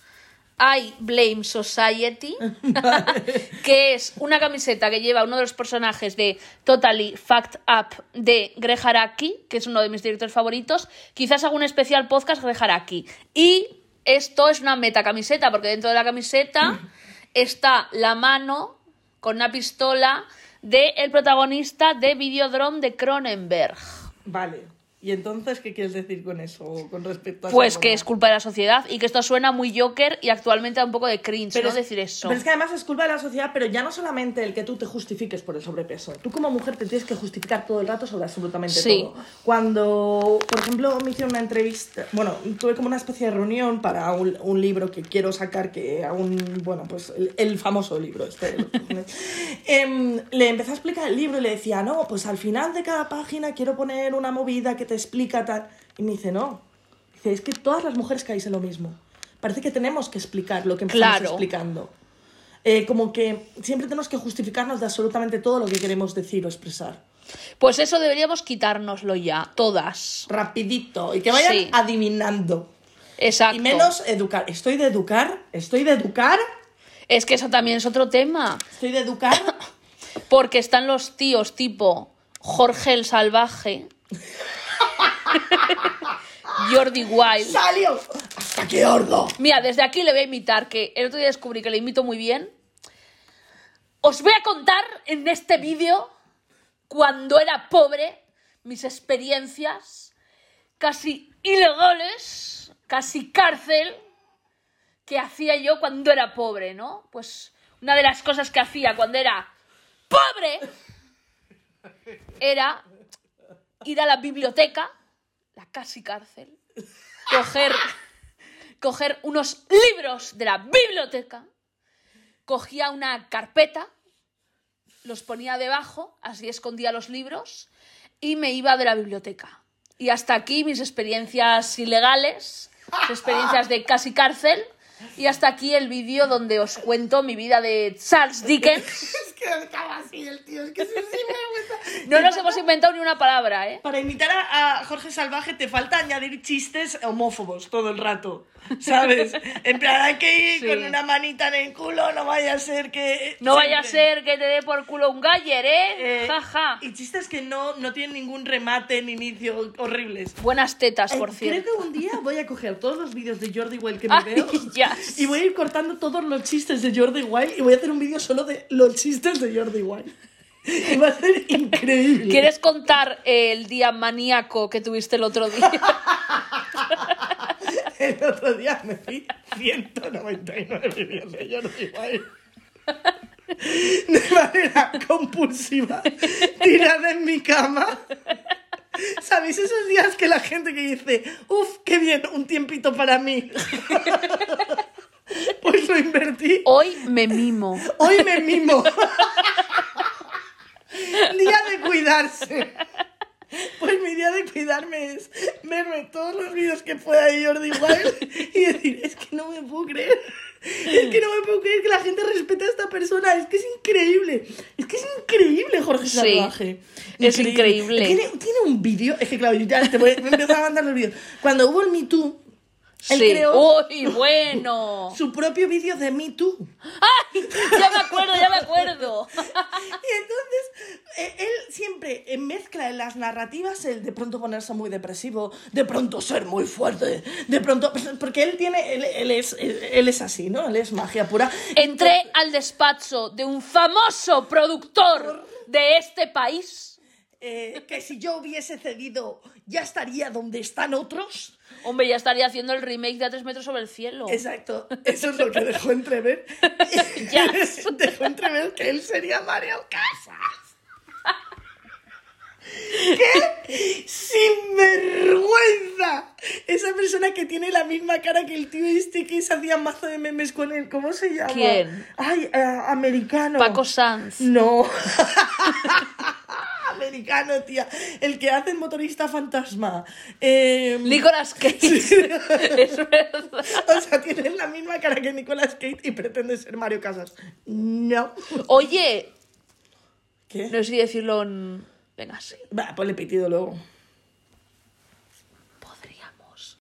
I Blame Society, (laughs) (laughs) que es una camiseta que lleva uno de los personajes de Totally Fact Up de Greg Araki, que es uno de mis directores favoritos. Quizás haga un especial podcast Greg Araki. Y esto es una meta camiseta, porque dentro de la camiseta (laughs) está la mano con una pistola del protagonista de Videodrome de Cronenberg. Vale. ¿Y entonces qué quieres decir con eso, con respecto a Pues que es culpa de la sociedad y que esto suena muy Joker y actualmente da un poco de cringe, ¿no? es- Decir eso. Pero es que además es culpa de la sociedad, pero ya no solamente el que tú te justifiques por el sobrepeso. Tú como mujer te tienes que justificar todo el rato sobre absolutamente Sí. todo. Cuando, por ejemplo, me hicieron una entrevista, bueno, tuve como una especie de reunión para un, un libro que quiero sacar, que aún, bueno, pues el, el famoso libro este. (laughs) Em, le empecé a explicar el libro y le decía, no, pues al final de cada página quiero poner una movida que te explica tal. Y me dice, no. Dice, es que todas las mujeres caéis en lo mismo. Parece que tenemos que explicar lo que empezamos Claro. explicando. Eh, como que siempre tenemos que justificarnos de absolutamente todo lo que queremos decir o expresar. Pues eso deberíamos quitárnoslo ya, todas. Rapidito. Y que vayan Sí. adivinando. Exacto. Y menos educar. Estoy de educar. Estoy de educar. Es que eso también es otro tema. Estoy de educar. (laughs) Porque están los tíos tipo Jorge el Salvaje, (laughs) (laughs) Jordi Wild. ¡Salió! ¡Hasta qué hordo! Mira, desde aquí le voy a imitar, que el otro día descubrí que le imito muy bien. Os voy a contar en este vídeo, cuando era pobre, mis experiencias casi ilegales, casi cárcel, que hacía yo cuando era pobre, ¿no? Pues una de las cosas que hacía cuando era pobre era ir a la biblioteca, la casi cárcel, coger coger unos libros de la biblioteca, cogía una carpeta, los ponía debajo, así escondía los libros, y me iba de la biblioteca. Y hasta aquí mis experiencias ilegales, mis (laughs) experiencias de casi cárcel, y hasta aquí el vídeo donde os cuento mi vida de Charles Dickens. (laughs) Es que estaba así el tío. Es que es un sinvergüenza. No nos hemos inventado ni una palabra, ¿eh? Para imitar a, a Jorge Salvaje te falta añadir chistes homófobos todo el rato, ¿sabes? En plan, hay que ir (laughs) Sí. con una manita en el culo, no vaya a ser que... No vaya a ser que te dé por culo un galler, ¿eh? Eh, Jaja. Y chistes que no, no tienen ningún remate ni inicio, horribles. Buenas tetas, Eh, por Creo cierto. que un día voy a coger todos los vídeos de Jordi Wild que me Ay, veo yes. (laughs) y voy a ir cortando todos los chistes de Jordi Wild y voy a hacer un vídeo solo de los chistes de Jordi Wild. (laughs) Y va a ser increíble. ¿Quieres contar el día maníaco que tuviste el otro día? (laughs) El otro día me vi 199 vídeos de Jordi Wild. De manera compulsiva, tirada en mi cama. ¿Sabéis esos días que la gente que dice, uff, qué bien, un tiempito para mí? (laughs) Pues lo invertí. Hoy me mimo. Hoy me mimo. (laughs) Día de cuidarse. Pues mi día de cuidarme es verme todos los vídeos que pueda de Jordi Wild y decir, es que no me puedo creer. Es que no me puedo creer que la gente respete a esta persona. Es que es increíble. Es que es increíble Jorge Sí, Salvaje. es increíble. Tiene, tiene un vídeo, es que claro, yo ya te voy a empezar a mandar los vídeos. Cuando hubo el Me Too, él Sí. creó Uy, bueno. (laughs) su propio vídeo de Me Too. ¡Ay! Ya me acuerdo, ya me acuerdo. (laughs) Y entonces, eh, él siempre eh, mezcla en las narrativas el de pronto ponerse muy depresivo, de pronto ser muy fuerte, de pronto. Porque él tiene. Él, él es, él, él es así, ¿no? Él es magia pura. Entré al despacho de un famoso productor de este país. Eh, que si yo hubiese cedido, ya estaría donde están otros. Hombre, ya estaría haciendo el remake de A tres metros sobre el cielo. Exacto, eso es lo que dejó entrever. (laughs) Yes. (laughs) dejó entrever que él sería Mario Casas. (laughs) ¡Qué sinvergüenza! Esa persona que tiene la misma cara que el tío este que se hacía mazo de memes con él. ¿Cómo se llama? ¿Quién? Ay, eh, americano. Paco Sanz. No. Americano, tía. El que hace el motorista fantasma. Eh, Nicolas (laughs) Cage. es verdad. o sea, tiene la misma cara que Nicolas Cage y pretende ser Mario Casas. No. Oye, ¿Qué? no sé si decirlo en... Venga, sí. Va, ponle pitido luego. Podríamos.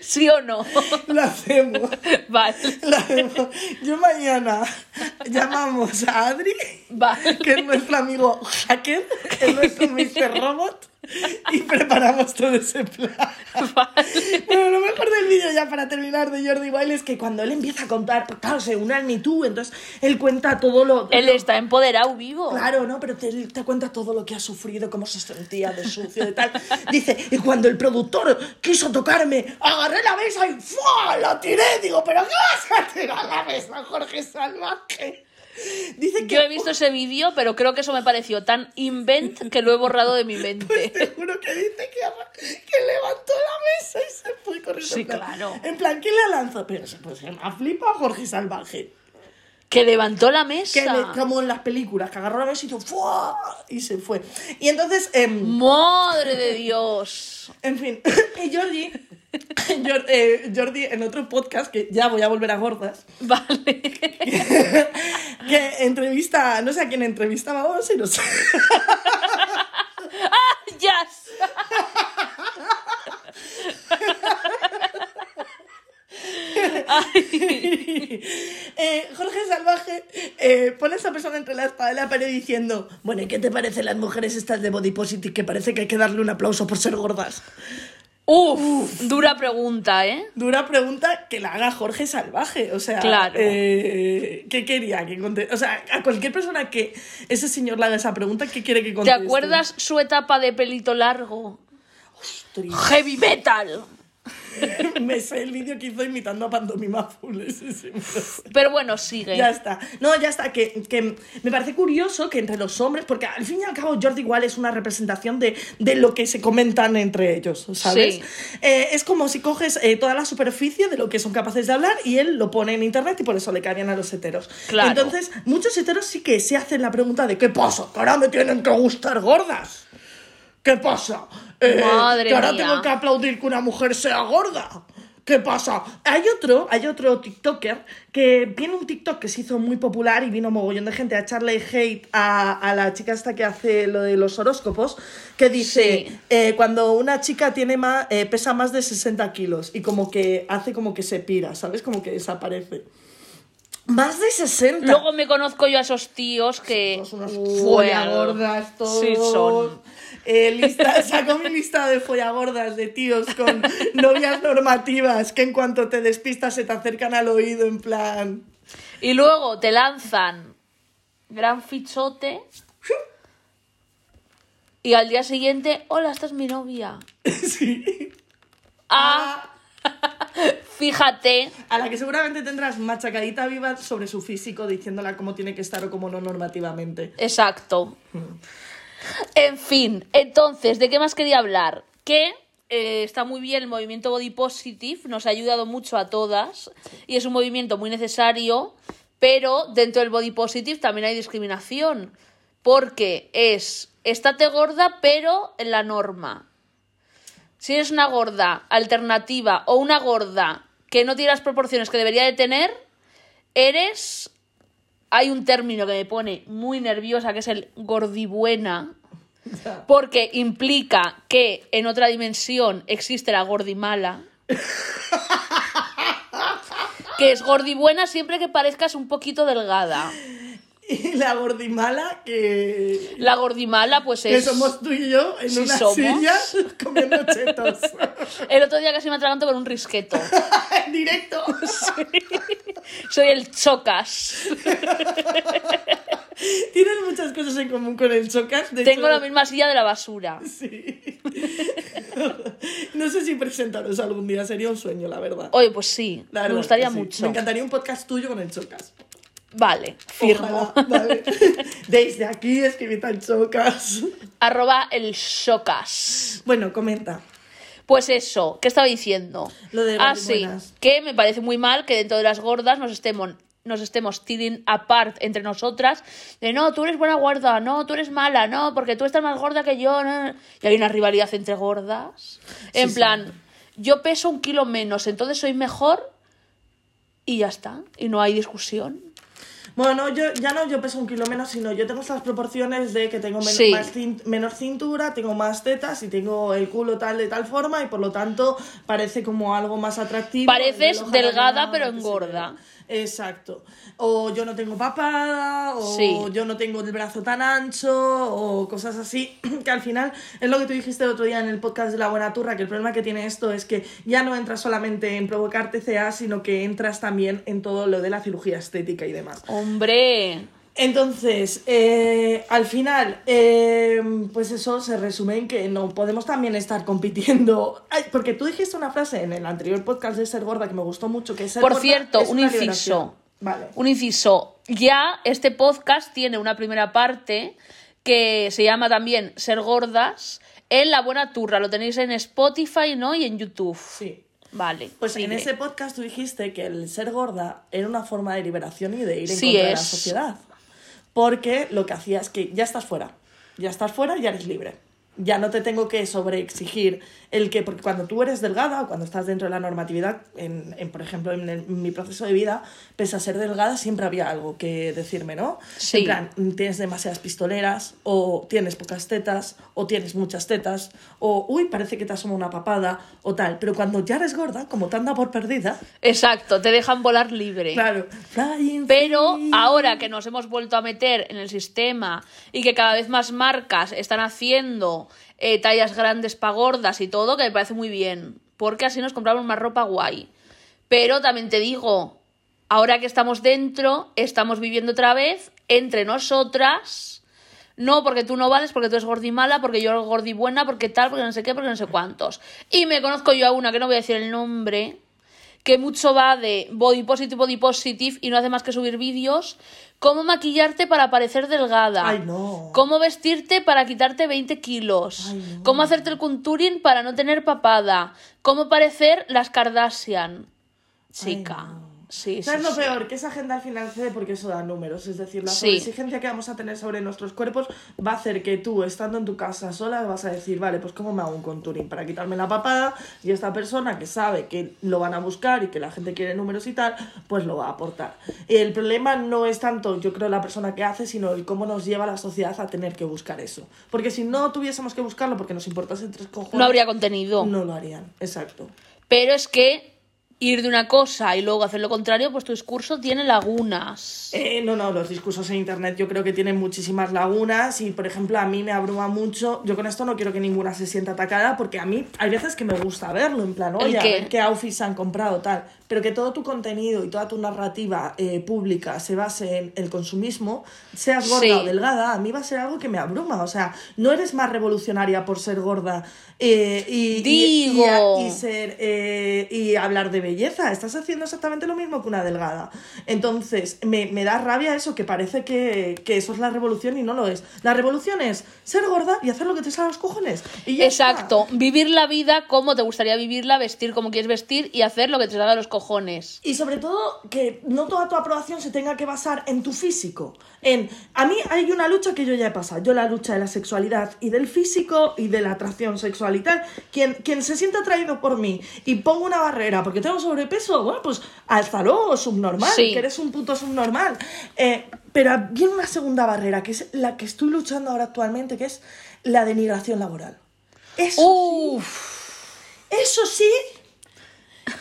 ¿Sí o no? (laughs) Lo hacemos. Vale. Lo hacemos. Yo mañana llamamos a Adri Vale. que es nuestro amigo hacker, que es nuestro Mr. Robot, y preparamos todo ese plan. Vale. Bueno, lo mejor del vídeo ya para terminar de Jordi Wild es que cuando él empieza a contar, pues claro, se une al Me Too, entonces él cuenta todo lo... Él está empoderado vivo. Claro, ¿no? Pero te, te cuenta todo lo que ha sufrido, cómo se sentía de sucio, de tal. Dice, y cuando el productor quiso tocarme, agarré la mesa y ¡fua! la tiré. Digo, ¿pero qué vas a tirar la mesa, Jorge Salvaje? (laughs) Dice que... Yo he visto ese vídeo, pero creo que eso me pareció tan invent que lo he borrado de mi (laughs) Pues mente. te juro que dice que, que levantó la mesa y se fue corriendo. Sí, En plan- claro. En plan, ¿quién la lanzó? Pero se- pues se me ha flipado Jorge Salvaje. Que levantó la Que mesa. le- como en las películas, que agarró la mesa y hizo ¡fua! y se fue. Y entonces... em, Madre de Dios. (laughs) En fin, y Jordi, Jor- eh, Jordi en otro podcast, que ya voy a volver a gordas, Vale. Que entrevista, no sé a quién entrevistaba, vamos a no sé. (laughs) Yes. Eh, Jorge Salvaje eh, pone a esa persona entre la espada y la pared diciendo, bueno, ¿y qué te parecen las mujeres estas de body positive que parece que hay que darle un aplauso por ser gordas? Uf, dura pregunta, ¿eh? Dura pregunta que la haga Jorge Salvaje. O sea, Claro. eh, ¿qué quería que conteste? O sea, a cualquier persona que ese señor le haga esa pregunta, ¿qué quiere que ¿Te conteste? acuerdas su etapa de pelito largo? Ostras. Heavy metal. (laughs) Me sé el vídeo que hizo imitando a Pantomima Full. Pero bueno, sigue. Ya está. No, ya está. Que, que me parece curioso que entre los hombres, porque al fin y al cabo Jordi igual es una representación de, de lo que se comentan entre ellos, ¿sabes? Sí. Eh, es como si coges eh, toda la superficie de lo que son capaces de hablar y él lo pone en internet y por eso le cae bien a los heteros. Claro. Entonces, muchos heteros sí que se hacen la pregunta de ¿qué pasa? ¿Que ahora me tienen que gustar gordas? ¿Qué pasa? Eh, Madre que ahora mía. tengo que aplaudir que una mujer sea gorda. ¿Qué pasa? Hay otro, hay otro TikToker que viene un TikTok que se hizo muy popular y vino mogollón de gente a echarle hate a, a la chica esta que hace lo de los horóscopos, que dice Sí. eh, cuando una chica tiene más, eh, pesa más de 60 kilos y como que hace como que se pira, ¿sabes? Como que desaparece. Más de 60. Luego me conozco yo a esos tíos que. Son unos Fuego. follagordas todos. Sí, son. Eh, lista, (laughs) saco mi lista de follagordas de tíos con novias normativas que en cuanto te despistas se te acercan al oído en plan... Y luego te lanzan gran fichote. Y al día siguiente, hola, esta es mi novia. (laughs) Sí. Ah, (laughs) fíjate. A la que seguramente tendrás machacadita viva sobre su físico diciéndola cómo tiene que estar o cómo no normativamente. Exacto. En fin, entonces, ¿de qué más quería hablar? Que eh, está muy bien el movimiento Body Positive, nos ha ayudado mucho a todas y es un movimiento muy necesario, pero dentro del Body Positive también hay discriminación, porque es estate gorda, pero en la norma. Si eres una gorda alternativa o una gorda que no tiene las proporciones que debería de tener, eres hay un término que me pone muy nerviosa, que es el gordibuena, (laughs) porque implica que en otra dimensión existe la gordimala. (laughs) que es gordibuena siempre que parezcas un poquito delgada. Y la gordimala que... La gordimala, pues Que es. somos tú y yo en Sí una somos. silla comiendo chetos. El otro día casi me atraganto con un risqueto. (laughs) en directo. Soy el chocas. (laughs) Tienes muchas cosas en común con el Chocas. de Tengo hecho- la misma silla de la basura. Sí. (laughs) no sé si presentaros algún día, sería un sueño, la verdad. Oye, pues sí, me gustaría que sí. mucho. Me encantaría un podcast tuyo con el Chocas. Vale, firmo. Ojalá, vale. (laughs) Desde aquí escribid al Chocas. Arroba el chocas. Bueno, comenta. Pues eso, ¿qué estaba diciendo? Lo de ah, sí, gordibuenas. que me parece muy mal que dentro de las gordas nos estemos nos estemos tiring apart entre nosotras de no, tú eres buena gorda, no, tú eres mala, no, porque tú estás más gorda que yo. no". Y hay una rivalidad entre gordas. En sí. plan, yo peso un kilo menos, entonces soy mejor y ya está. Y no hay discusión. Bueno, yo ya no yo peso un kilo menos, sino yo tengo estas proporciones de que tengo men- Sí. más cin- menos cintura, tengo más tetas y tengo el culo tal de tal forma y por lo tanto parece como algo más atractivo. Pareces delgada, pero engorda. Exacto. O yo no tengo papada, o Sí. yo no tengo el brazo tan ancho, o cosas así, (clears throat) que al final es lo que tú dijiste el otro día en el podcast de La Buena Turra, que el problema que tiene esto es que ya no entras solamente en provocar TCA, sino que entras también en todo lo de la cirugía estética y demás. Hombre, Entonces, eh, al final, eh, pues eso se resume en que no podemos también estar compitiendo. Ay, porque tú dijiste una frase en el anterior podcast de ser gorda que me gustó mucho, que ser Por gorda cierto, es un inciso. liberación. Vale. un inciso. Ya este podcast tiene una primera parte que se llama también Ser Gordas en La Buena Turra. Lo tenéis en Spotify, ¿no? Y en YouTube. Sí. Vale. Pues en ese podcast tú dijiste que el ser gorda era una forma de liberación y de ir en Sí contra de la es. sociedad. Porque lo que hacía es que ya estás fuera. Ya estás fuera, ya eres libre. Ya no te tengo que sobreexigir el que, porque cuando tú eres delgada o cuando estás dentro de la normatividad, en, en, por ejemplo, en, el- en mi proceso de vida, pese a ser delgada, siempre había algo que decirme, ¿no? Sí. En plan, tienes demasiadas pistoleras, o tienes pocas tetas, o tienes muchas tetas, o uy, parece que te asoma una papada, o tal. Pero cuando ya eres gorda, como te anda por perdida, Exacto, te dejan volar libre. claro, flying Pero free. ahora que nos hemos vuelto a meter en el sistema y que cada vez más marcas están haciendo eh, tallas grandes para gordas y todo, que me parece muy bien, porque así nos compramos más ropa guay. Pero también te digo, ahora que estamos dentro, estamos viviendo otra vez entre nosotras. No, porque tú no vales, porque tú eres gordimala, porque yo soy gordibuena, porque tal, porque no sé qué, porque no sé cuántos. Y me conozco yo a una, que no voy a decir el nombre, que mucho va de body positive, body positive y no hace más que subir vídeos. Cómo maquillarte para parecer delgada. Ay, no. Cómo vestirte para quitarte 20 kilos. Ay, no. Cómo hacerte el contouring para no tener papada. Cómo parecer las Kardashian. Chica. Ay, no. Sí, ¿Sabes sí, lo sí. peor? Que esa agenda al final cede porque eso da números. Es decir, la exigencia que vamos a tener sobre nuestros cuerpos va a hacer que tú, estando en tu casa sola, vas a decir, vale, pues ¿cómo me hago un contouring para quitarme la papada? Y esta persona que sabe que lo van a buscar y que la gente quiere números y tal, pues lo va a aportar. El problema no es tanto, yo creo, la persona que hace, sino el cómo nos lleva la sociedad a tener que buscar eso. Porque si no tuviésemos que buscarlo porque nos importase tres cojones... No habría contenido. No lo harían, exacto. Pero es que ir de una cosa y luego hacer lo contrario, pues tu discurso tiene lagunas. Eh, no, no, los discursos en internet yo creo que tienen muchísimas lagunas y, por ejemplo, a mí me abruma mucho. Yo con esto no quiero que ninguna se sienta atacada porque a mí hay veces que me gusta verlo, en plan, ¿El oye, a qué? ver qué outfits han comprado, tal. Pero que todo tu contenido y toda tu narrativa eh, pública se base en el consumismo, seas gorda Sí. o delgada, a mí va a ser algo que me abruma. O sea, no eres más revolucionaria por ser gorda eh, y, y- y- Digo. y ser eh, y hablar de belleza. Estás haciendo exactamente lo mismo que una delgada. Entonces, me, me da rabia eso, que parece que, que eso es la revolución y no lo es. La revolución es ser gorda y hacer lo que te salga a los cojones. Y está. Exacto, vivir la vida como te gustaría vivirla, vestir como quieres vestir y hacer lo que te salga los cojones. Y sobre todo, que no toda tu aprobación se tenga que basar en tu físico. En, a mí hay una lucha que yo ya he pasado. Yo la lucha de la sexualidad y del físico y de la atracción sexual y tal. Quien, quien se sienta atraído por mí y pongo una barrera porque tengo sobrepeso, bueno, pues álzalo, subnormal, Sí. que eres un puto subnormal. Eh, pero viene una segunda barrera, que es la que estoy luchando ahora actualmente, que es la denigración laboral. Eso Uf, eso sí,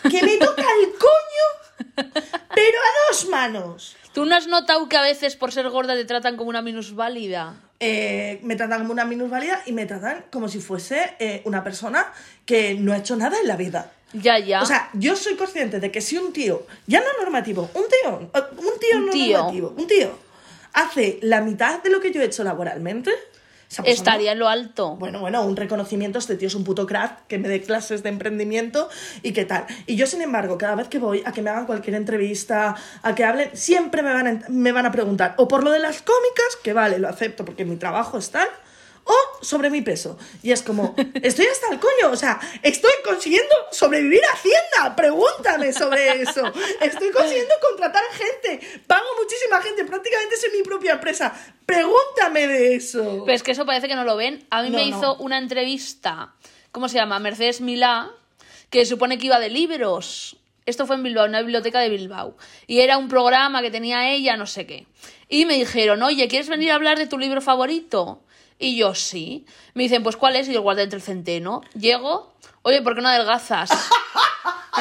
que me toca el coño, pero a dos manos. ¿tú no has notado que a veces por ser gorda te tratan como una minusválida? Eh, me tratan como una minusválida y me tratan como si fuese eh, una persona que no ha hecho nada en la vida. Ya, ya. O sea, yo soy consciente de que si un tío, ya no normativo, un tío, eh, un tío Un no tío. normativo, un tío, hace la mitad de lo que yo he hecho laboralmente, persona- Estaría en lo alto. Bueno, bueno, un reconocimiento, este tío es un puto crack, que me dé clases de emprendimiento y qué tal. Y yo, sin embargo, cada vez que voy a que me hagan cualquier entrevista, a que hablen, siempre me van a, me van a preguntar, o por lo de las cómicas, que vale, lo acepto porque mi trabajo es tal, o sobre mi peso. Y es como, estoy hasta el coño, o sea, estoy consiguiendo sobrevivir a Hacienda, pregúntame sobre eso. Estoy consiguiendo contratar gente, pago muchísima gente, prácticamente soy mi propia empresa. Pregúntame de eso. Pero es que eso parece que no lo ven. A mí No, me no. hizo una entrevista, ¿cómo se llama? Mercedes Milá, que supone que iba de libros. Esto fue en Bilbao, en una biblioteca de Bilbao. Y era un programa que tenía ella, no sé qué. Y me dijeron, oye, ¿quieres venir a hablar de tu libro favorito? Y yo, sí. Me dicen, pues ¿cuál es? Y yo, el guarda entre el centeno. Llego, oye, ¿por qué no adelgazas? (laughs)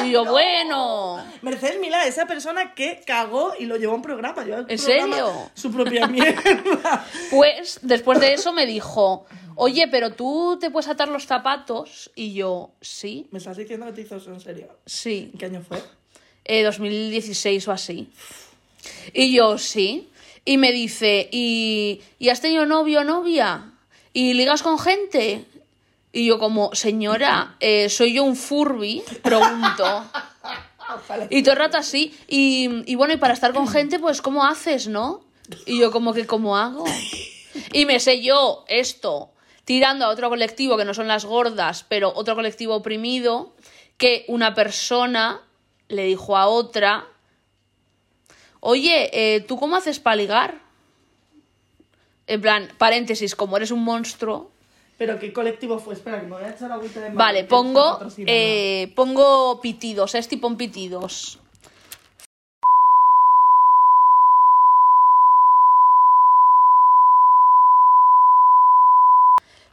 Y yo, bueno. Mercedes Milá, esa persona que cagó y lo llevó a un programa. llevó ¿En programa serio? Su propia mierda. (laughs) Pues después de eso me dijo, oye, pero tú te puedes atar los zapatos. Y yo, sí, ¿Me estás diciendo que te hizo eso en serio? sí. ¿En qué año fue? Eh, 2016 o así. Y yo, sí. Y me dice, ¿y, ¿y has tenido novio o novia? ¿Y ligas con gente? Y yo como, señora, eh, ¿soy yo un furby? Pregunto. Y todo el rato así. Y, y bueno, y para estar con gente, pues, ¿cómo haces, no? Y yo como que, ¿cómo hago? Y me sé yo esto, tirando a otro colectivo que no son las gordas, pero otro colectivo oprimido, que una persona le dijo a otra, oye, eh, ¿tú cómo haces para ligar? En plan, paréntesis, como eres un monstruo. ¿Pero qué colectivo fue? Espera, que me voy a echar agüita de mar, Vale, pongo, eh, pongo pitidos, es tipo pitidos.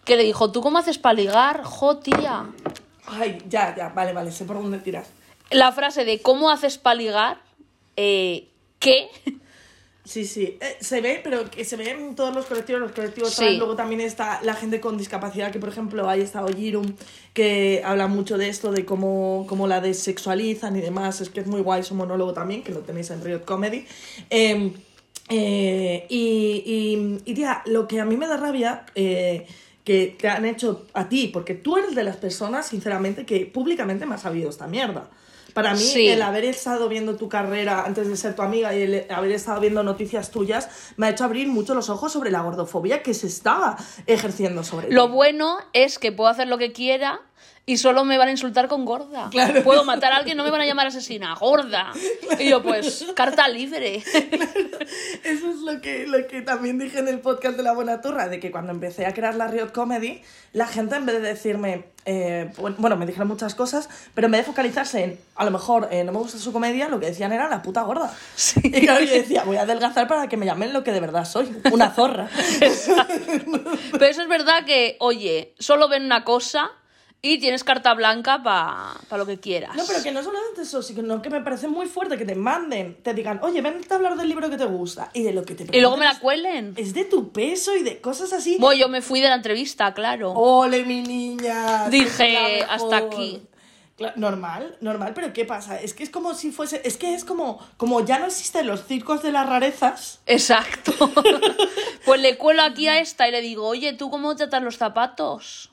Que le dijo, ¿tú cómo haces para ligar? Jo, tía. Ay, ya, ya, vale, vale, sé por dónde tiras. La frase de ¿cómo haces para ligar? Eh, ¿Qué? Sí, sí, Eh, se ve, pero que se ve en todos los colectivos, los colectivos Sí. trans, luego también está la gente con discapacidad, que por ejemplo hay estado Girum, que habla mucho de esto, de cómo, cómo la desexualizan y demás, es que es muy guay su monólogo también, que lo tenéis en Riot Comedy. Eh, eh, y, y, y, tía, lo que a mí me da rabia... eh, que te han hecho a ti, porque tú eres de las personas, sinceramente, que públicamente me ha sabido esta mierda. Para mí, Sí. el haber estado viendo tu carrera antes de ser tu amiga y el haber estado viendo noticias tuyas me ha hecho abrir mucho los ojos sobre la gordofobia que se está ejerciendo sobre Lo bueno es que puedo hacer lo que quiera y solo me van a insultar con gorda. Claro. Puedo matar a alguien, no me van a llamar asesina, gorda. Y yo, pues, carta libre. Eso es lo que, lo que también dije en el podcast de La Buena Turra, de que cuando empecé a crear la Riot Comedy, la gente en vez de decirme, eh, bu- bueno, me dijeron muchas cosas, pero en vez de focalizarse en, a lo mejor eh, no me gusta su comedia, lo que decían era la puta gorda. Sí. Y claro, yo decía, voy a adelgazar para que me llamen lo que de verdad soy, una zorra. (laughs) Pero eso es verdad que, oye, solo ven una cosa y tienes carta blanca para lo que quieras. No, pero que no solamente eso, sino que me parece muy fuerte que te manden, te digan, oye, ven a hablar del libro que te gusta y de lo que te Y luego me la cuelen. Es de tu peso y de cosas así. Bueno, yo me fui de la entrevista, claro. ¡Ole, mi niña! Dije, hasta aquí. Normal, normal, pero ¿qué pasa? Es que es como si fuese. Es que es como. Como ya no existen los circos de las rarezas. Exacto. (laughs) pues le cuelo aquí a esta y le digo, oye, ¿tú cómo te atas los zapatos?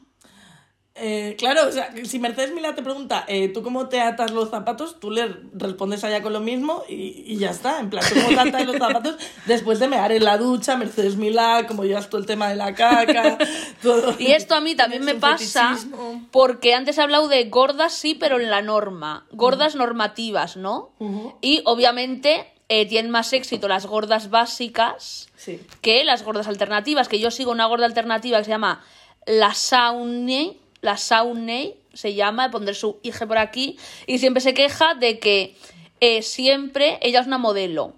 Eh, claro, o sea, si Mercedes Milá te pregunta, eh, ¿tú cómo te atas los zapatos? Tú le respondes allá con lo mismo y, y ya está. En plan, ¿tú cómo te atas los zapatos? (laughs) Después de mear en la ducha, Mercedes Milá, como llevas todo el tema de la caca, (laughs) todo. Y esto a mí también me pasa fetichismo. porque antes he hablado de gordas, sí, pero en la norma. Gordas normativas, ¿no? Y obviamente eh, tienen más éxito las gordas básicas Sí. que las gordas alternativas. Que yo sigo una gorda alternativa que se llama la Sauney, la Sauney se llama, pondré su hija por aquí, y siempre se queja de que eh, siempre ella es una modelo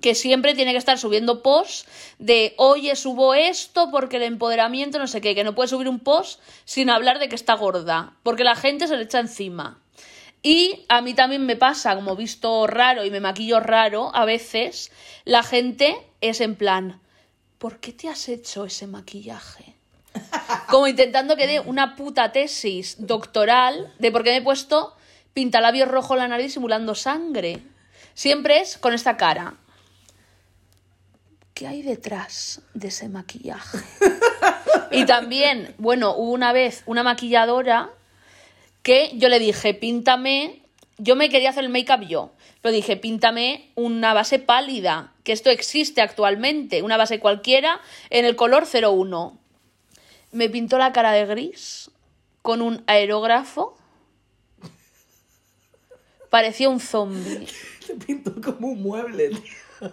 que siempre tiene que estar subiendo posts de, oye, subo esto porque el empoderamiento, no sé qué, que no puede subir un post sin hablar de que está gorda, porque la gente se le echa encima. Y a mí también me pasa, como visto raro y me maquillo raro, a veces la gente es en plan, ¿por qué te has hecho ese maquillaje? Como intentando que dé una puta tesis doctoral de por qué me he puesto pintalabios rojo en la nariz simulando sangre. Siempre es con esta cara. ¿Qué hay detrás de ese maquillaje? Y también, bueno, hubo una vez una maquilladora que yo le dije, píntame, yo me quería hacer el make-up yo, pero dije, píntame una base pálida, que esto existe actualmente, una base cualquiera en el color 01. Me pintó la cara de gris con un aerógrafo. Parecía un zombie, (laughs) Te pintó como un mueble, tío.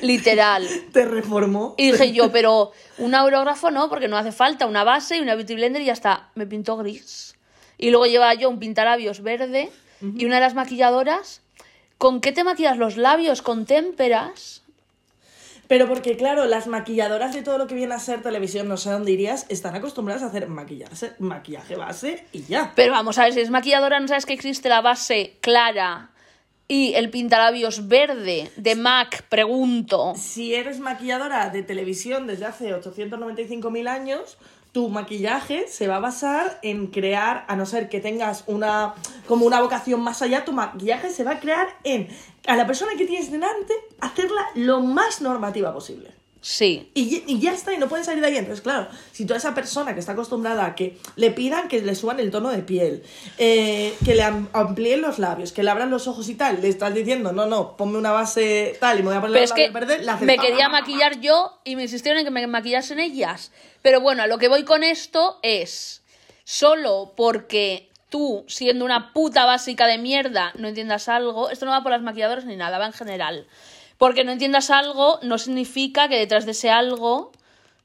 literal. (laughs) Te reformó. Y dije yo, pero un aerógrafo no, porque no hace falta una base y una beauty blender y ya está. Me pintó gris. Y luego llevaba yo un pintalabios verde y una de las maquilladoras. ¿Con qué te maquillas los labios? ¿Con témperas? Pero porque, claro, las maquilladoras de todo lo que viene a ser televisión, no sé dónde irías, están acostumbradas a hacer maquillarse, maquillaje base y ya. Pero vamos a ver, si es maquilladora, ¿no sabes que existe la base clara y el pintalabios verde de MAC? Pregunto. Si eres maquilladora de televisión desde hace 895.000 años, tu maquillaje se va a basar en crear, a no ser que tengas una como una vocación más allá, tu maquillaje se va a crear en a la persona que tienes delante hacerla lo más normativa posible. Sí. Y, ya está, y no pueden salir de ahí. Entonces, claro, si toda esa persona que está acostumbrada a que le pidan que le suban el tono de piel, eh, que le am- amplíen los labios, que le abran los ojos y tal, le estás diciendo, no, no, ponme una base tal y me voy a poner Pero los es que le haces me quería maquillar yo y me insistieron en que me maquillasen ellas. Pero bueno, a lo que voy con esto es solo porque tú, siendo una puta básica de mierda, no entiendas algo. Esto no va por las maquilladoras ni nada, va en general. Porque no entiendas algo no significa que detrás de ese algo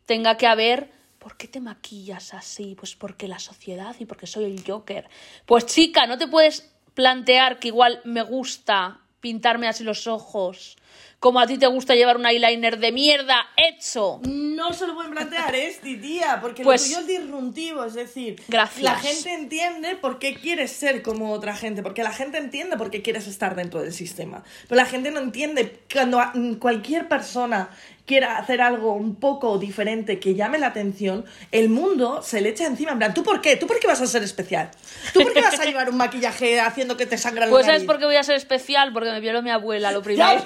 tenga que haber. ¿Por qué te maquillas así? Pues porque la sociedad y porque soy el Joker. Pues chica, no te puedes plantear que igual me gusta pintarme así los ojos. Como a ti te gusta llevar un eyeliner de mierda hecho. No se lo pueden plantear, es tía, porque Pues- lo tuyo es disruptivo, es decir, Gracias. la gente entiende por qué quieres ser como otra gente, porque la gente entiende por qué quieres estar dentro del sistema, pero la gente no entiende cuando cualquier persona quiera hacer algo un poco diferente que llame la atención, el mundo se le echa encima, en plan, ¿tú por qué? ¿Tú por qué vas a ser especial? ¿Tú por qué vas a llevar un maquillaje haciendo que te sangra la Pues ¿sabes por qué voy a ser especial? Porque me violó mi abuela, lo (laughs) primero.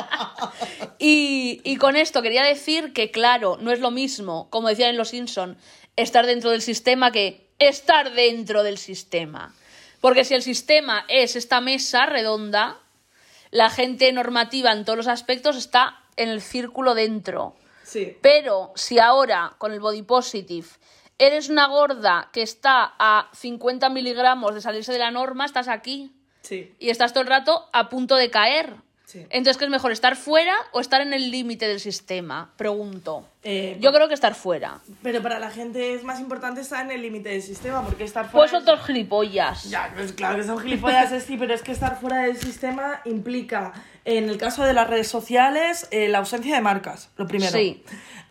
(laughs) y, y con esto quería decir que, claro, no es lo mismo, como decían en Los Simpson, estar dentro del sistema que estar dentro del sistema. Porque si el sistema es esta mesa redonda, la gente normativa en todos los aspectos está en el círculo dentro. Sí. Pero si ahora, con el body positive, eres una gorda que está a 50 miligramos de salirse de la norma, estás aquí Sí. y estás todo el rato a punto de caer. Sí. Entonces, ¿qué es mejor, estar fuera o estar en el límite del sistema? Pregunto. Eh, Yo creo que estar fuera. Pero para la gente es más importante estar en el límite del sistema, porque estar fuera... Pues es- otros gilipollas. Ya, pues claro que son gilipollas, (laughs) sí, pero es que estar fuera del sistema implica, en el caso de las redes sociales, eh, la ausencia de marcas, lo primero. Sí.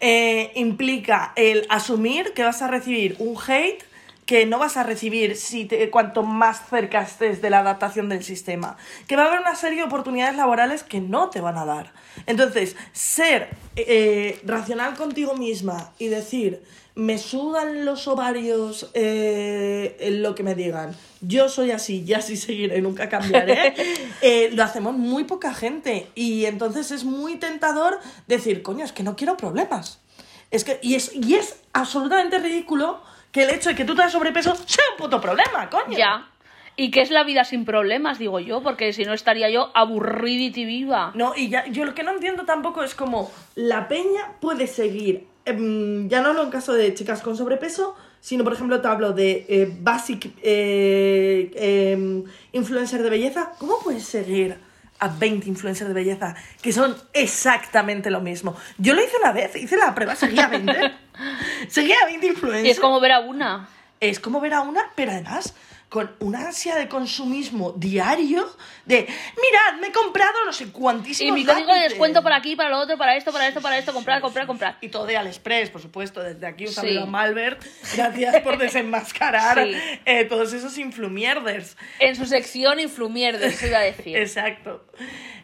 Eh, implica el asumir que vas a recibir un hate que no vas a recibir si te- cuanto más cerca estés de la adaptación del sistema. Que va a haber una serie de oportunidades laborales que no te van a dar. Entonces, ser eh, racional contigo misma y decir, me sudan los ovarios eh, en lo que me digan, yo soy así y así seguiré, nunca cambiaré, (laughs) eh, lo hacemos muy poca gente. Y entonces es muy tentador decir, coño, es que no quiero problemas. Es que, y es, y es absolutamente ridículo que el hecho de que tú tengas sobrepeso sea un puto problema, coño. Ya. ¿Y qué es la vida sin problemas, digo yo? Porque si no estaría yo aburridita y viva. No, y ya, yo lo que no entiendo tampoco es como la peña puede seguir, em, ya no hablo en caso de chicas con sobrepeso, sino por ejemplo te hablo de eh, basic eh, em, influencer de belleza, ¿cómo puedes seguir a 20 influencers de belleza que son exactamente lo mismo? Yo lo hice una vez, hice la prueba, seguía a (laughs) 20. (laughs) seguía 20 influencers. Y es como ver a una. Es como ver a una, pero además con una ansia de consumismo diario de, mirad, me he comprado no sé cuantísimos Y mi código de lápices". descuento para aquí, para lo otro, para esto, para esto, para esto, comprar, comprar, comprar. Y todo de AliExpress, por supuesto, desde aquí un saludo Sí. a Malbert. Gracias por (laughs) desenmascarar Sí. eh, todos esos influmierders. En su sección influmierde, eso iba a decir. (laughs) Exacto.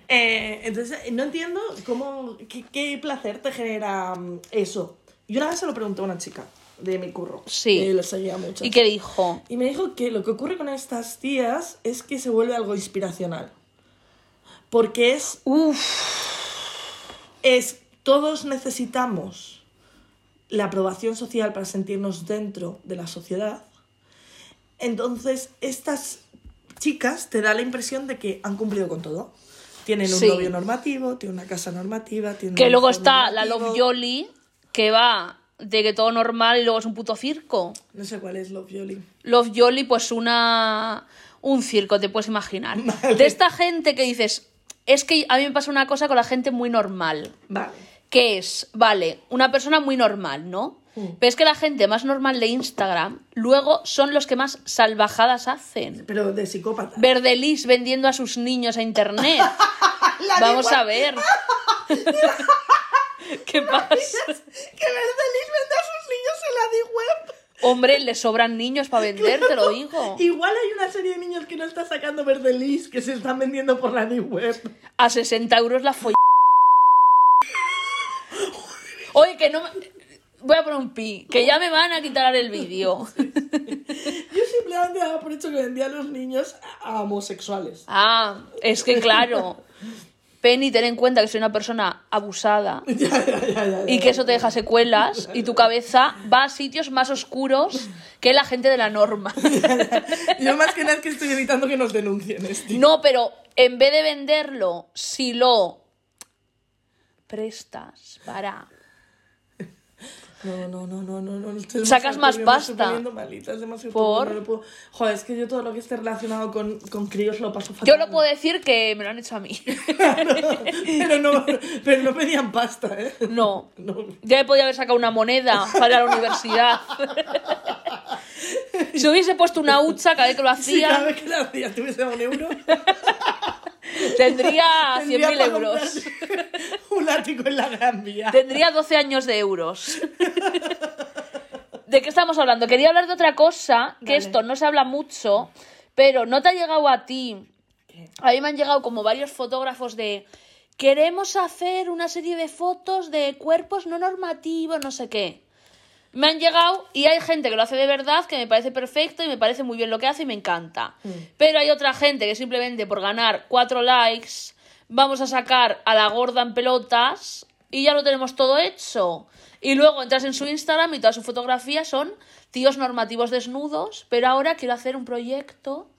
Eh, entonces, no entiendo cómo, qué, qué placer te genera mm, eso. Yo una vez se lo pregunté a una chica de mi curro. Sí. Que lo seguía mucho. ¿Y qué dijo? Y me dijo que lo que ocurre con estas tías es que se vuelve algo inspiracional. Porque es, Uf, es todos necesitamos la aprobación social para sentirnos dentro de la sociedad. Entonces, estas chicas te da la impresión de que han cumplido con todo. Tienen un Sí. novio normativo, tienen una casa normativa, tienen que luego está la normativo. Love Yoli, que va de que todo normal y luego es un puto circo. No sé cuál es Love Yoli. Love Yoli, pues una. un circo, te puedes imaginar. De esta gente que dices. Es que a mí me pasa una cosa con la gente muy normal. Vale. que es, vale, una persona muy normal, ¿no? Mm. Pero es que la gente más normal de Instagram luego son los que más salvajadas hacen. Pero de psicópata. Verdelis vendiendo a sus niños a internet. (laughs) La de Vamos a ver. (laughs) ¿Qué pasa? Que Verdelis vende a sus niños en la Deep Web. Hombre, le sobran niños para vender, te lo digo. Igual hay una serie de niños que no está sacando Verdelis que se están vendiendo por la Deep Web. A 60 euros la folla. (laughs) Oye, que no me... Voy a poner un pi, que ya me van a quitar el vídeo. (laughs) Yo simplemente daba por hecho que vendía a los niños a homosexuales. Ah, es que claro. Penny, ten en cuenta que soy una persona abusada (laughs) Ya, ya, ya, y que eso te deja secuelas y tu cabeza va a sitios más oscuros que la gente de la norma. (laughs) Yo más que nada es que estoy evitando que nos denuncien, Esti. No, pero en vez de venderlo, si lo prestas para... No, no, no, no, no, no. estoy Sacas más me estoy pasta. poniendo malita, es demasiado ¿Por? turbio, no lo puedo- Joder, es que yo todo lo que esté relacionado con, con críos lo paso fatal. Yo no puedo decir que me lo han hecho a mí. (laughs) pero, no, pero no pedían pasta, ¿eh? No. No. Ya me podía haber sacado una moneda para ir a la universidad. (laughs) Si hubiese puesto una hucha cada vez que lo Si cada hacía, vez que la hacía tuviese un euro, (laughs) tendría (laughs) tendría 100.000 para euros. (laughs) un ático en la Gran Vía. Tendría 12 años de euros. ¿De qué estamos hablando? Quería hablar de otra cosa, que esto no se habla mucho, pero no te ha llegado a ti. A mí me han llegado como varios fotógrafos de queremos hacer una serie de fotos de cuerpos no normativos, no sé qué. Me han llegado y hay gente que lo hace de verdad, que me parece perfecto y me parece muy bien lo que hace y me encanta. Pero hay otra gente que simplemente por ganar cuatro likes vamos a sacar a la gorda en pelotas y ya lo tenemos todo hecho. Y luego entras en su Instagram y todas sus fotografías son tíos normativos desnudos, pero ahora quiero hacer un proyecto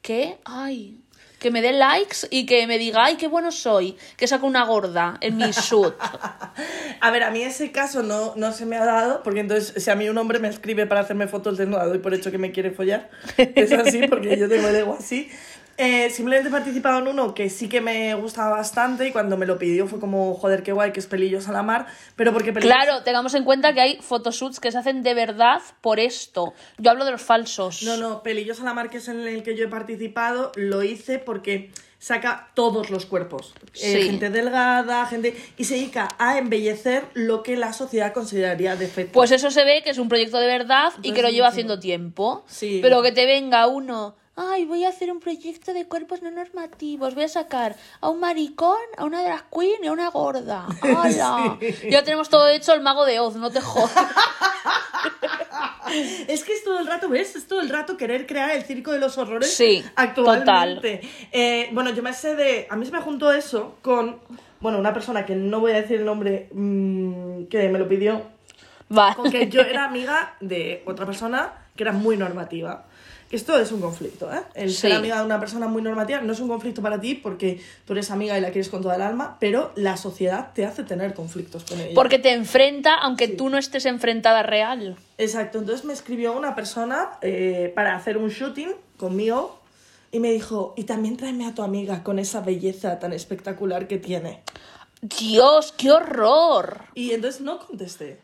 que, ay, que me dé likes y que me diga, ay, qué bueno soy, que saco una gorda en mi shoot. (laughs) A ver, a mí ese caso no, no se me ha dado, porque entonces si a mí un hombre me escribe para hacerme fotos desnuda, doy por hecho que me quiere follar. Es así, porque yo tengo el ego así. Eh, simplemente he participado en uno que sí que me gustaba bastante y cuando me lo pidió fue como, joder, qué guay, que es Pelillos a la mar, pero porque Pelillos... Claro, tengamos en cuenta que hay photoshoots que se hacen de verdad por esto. Yo hablo de los falsos. No, no, Pelillos a la mar, que es en el que yo he participado, lo hice porque saca todos los cuerpos. Eh, Sí. gente delgada, gente... Y se dedica a embellecer lo que la sociedad consideraría defecto. Pues eso se ve que es un proyecto de verdad y que lo lleva mucho. haciendo tiempo. Sí. Pero que te venga uno. Ay, voy a hacer un proyecto de cuerpos no normativos. Voy a sacar a un maricón, a una drag queen y a una gorda. (laughs) ¡Hala! Ya tenemos todo hecho el mago de Oz, no te jodas. (laughs) Es que es todo el rato, ¿ves? Es todo el rato querer crear el circo de los horrores Sí, actualmente. Eh, bueno, yo me sé de. A mí se me juntó eso con. Bueno, una persona que no voy a decir el nombre mm, que me lo pidió. Vale. Con que yo era (laughs) amiga de otra persona que era muy normativa. Esto es un conflicto, ¿eh? El ser amiga de una persona muy normativa no es un conflicto para ti porque tú eres amiga y la quieres con toda el alma, pero la sociedad te hace tener conflictos con ella. Porque te enfrenta aunque tú no estés enfrentada real. Exacto, entonces me escribió una persona eh, para hacer un shooting conmigo y me dijo, y también tráeme a tu amiga con esa belleza tan espectacular que tiene. Dios, qué horror. Y entonces no contesté.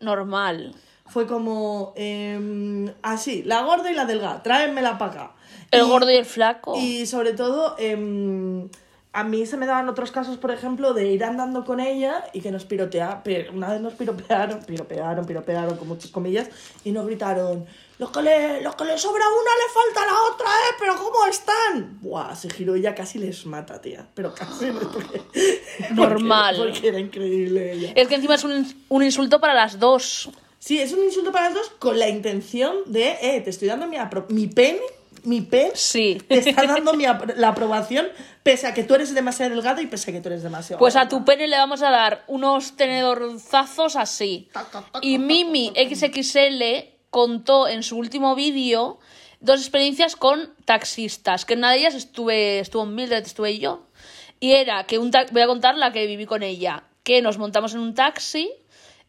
Normal. Fue como, em, así, la gorda y la delgada, tráenmela para acá. El Y- gordo y el flaco. Y sobre todo, em, a mí se me daban otros casos, por ejemplo, de ir andando con ella y que nos pirotea, pe- una vez nos piropearon, piropearon, piropearon con muchas comillas y nos gritaron, los que le, los que le sobra una le falta la otra, ¿eh? Pero ¿cómo están? Buah, se giró y ya casi les mata, tía. Pero casi, (laughs) porque, Normal. Porque, porque era increíble ella. Es que encima es un, un insulto para las dos. Sí, es un insulto para las dos con la intención de, eh, te estoy dando mi, mi pene, mi pene, Sí. te está dando mi apro- la aprobación pese a que tú eres demasiado delgado y pese a que tú eres demasiado Pues a tu pene le vamos a dar unos tenedorzazos así. Y Mimi XXL contó en su último vídeo dos experiencias con taxistas, que en una de ellas estuve, estuvo Mildred, estuve yo. Y era que un voy a contar la que viví con ella, que nos montamos en un taxi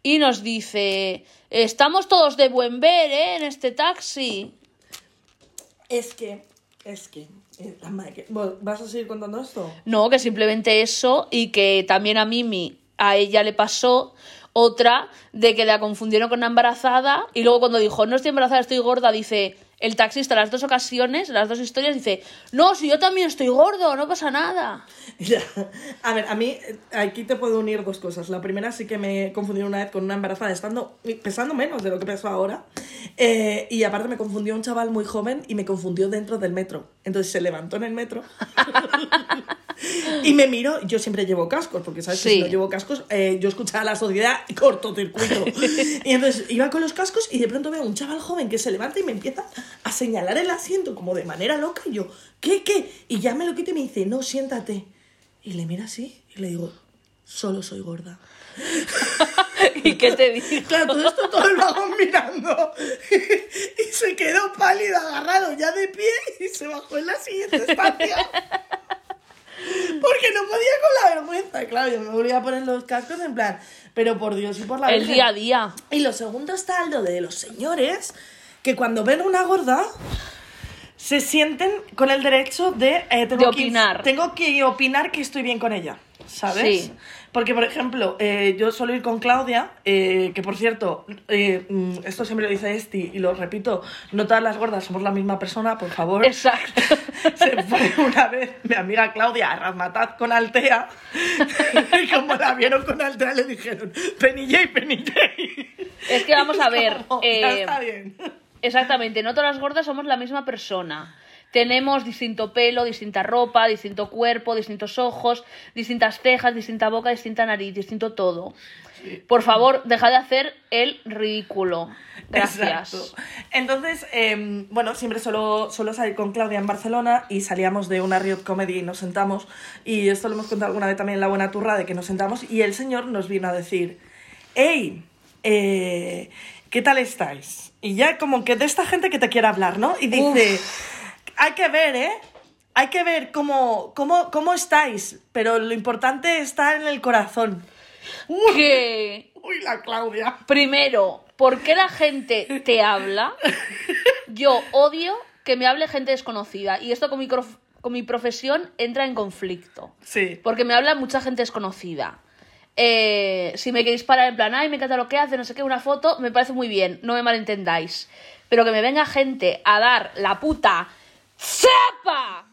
y nos dice, estamos todos de buen ver, ¿eh? En este taxi. Es que, es que, eh, la madre que- ¿Vos ¿vas a seguir contando esto? No, que simplemente eso y que también a Mimi, a ella le pasó Otra de que la confundieron con una embarazada y luego cuando dijo, no estoy embarazada, estoy gorda, dice el taxista, las dos ocasiones, las dos historias, dice, no, si yo también estoy gordo, no pasa nada. (laughs) Ya. A ver, a mí eh, aquí te puedo unir dos cosas. La primera sí que me confundí una vez con una embarazada estando pesando menos de lo que peso ahora. Eh, y aparte me confundió un chaval muy joven y me confundió dentro del metro. Entonces se levantó en el metro (laughs) y me miró. Yo siempre llevo cascos, porque sabes que Sí. si no llevo cascos, eh, yo escuchaba la sociedad (laughs) cortocircuito. y entonces iba con los cascos y de pronto veo a un chaval joven que se levanta y me empieza a señalar el asiento como de manera loca. Y yo, ¿qué, qué? Y ya me lo quita y me dice, no, siéntate. Y le mira así y le digo, solo soy gorda. (laughs) ¿Y qué te dijo? (laughs) Claro, todo esto todo el vagón mirando. y se quedó pálido, agarrado ya de pie y se bajó en la siguiente estación. Porque no podía con la vergüenza. Claro, yo me volví a poner los cascos en plan, pero por Dios y por la El Virgen. día a día. Y lo segundo está lo de los señores que cuando ven una gorda se sienten con el derecho de, eh, tengo De que- opinar. tengo que opinar que estoy bien con ella, ¿sabes? Sí. Porque, por ejemplo, eh, yo suelo ir con Claudia, eh, que por cierto, eh, mm, esto siempre lo dice Esti y lo repito, no todas las gordas somos la misma persona, por favor. Exacto. (laughs) Se fue una vez mi amiga Claudia a Razmataz con Altea y (laughs) como la vieron con Altea le dijeron Penille y Penille. Es que vamos a (laughs) ver, Como, eh, ya está bien. Exactamente, no todas las gordas somos la misma persona. Tenemos distinto pelo, distinta ropa, distinto cuerpo, distintos ojos, distintas cejas, distinta boca, distinta nariz, distinto todo. Por favor, deja de hacer el ridículo. Gracias. Exacto. Entonces, eh, bueno, siempre solo, solo salir con Claudia en Barcelona y salíamos de una Riot Comedy y nos sentamos. Y esto lo hemos contado alguna vez también en La Buena Turra, de que nos sentamos y el señor nos vino a decir, hey, eh, ¿qué tal estáis? Y ya como que de esta gente que te quiere hablar, ¿no? Y dice, hay que ver, ¿eh? Hay que ver cómo, cómo, cómo estáis, pero lo importante está en el corazón. Uy, Que, uy, la Claudia. primero, ¿por qué la gente te habla? Yo odio que me hable gente desconocida. Y esto con mi, con mi profesión entra en conflicto. Sí. Porque me habla mucha gente desconocida. Eh, si me queréis parar en plan, ay, me encanta lo que hace, no sé qué, una foto, me parece muy bien, no me malentendáis. Pero que me venga gente a dar la puta ¡Sepa!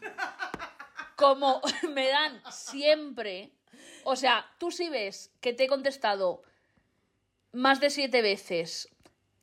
Como (laughs) me dan siempre. O sea, tú sí ves que te he contestado más de siete veces.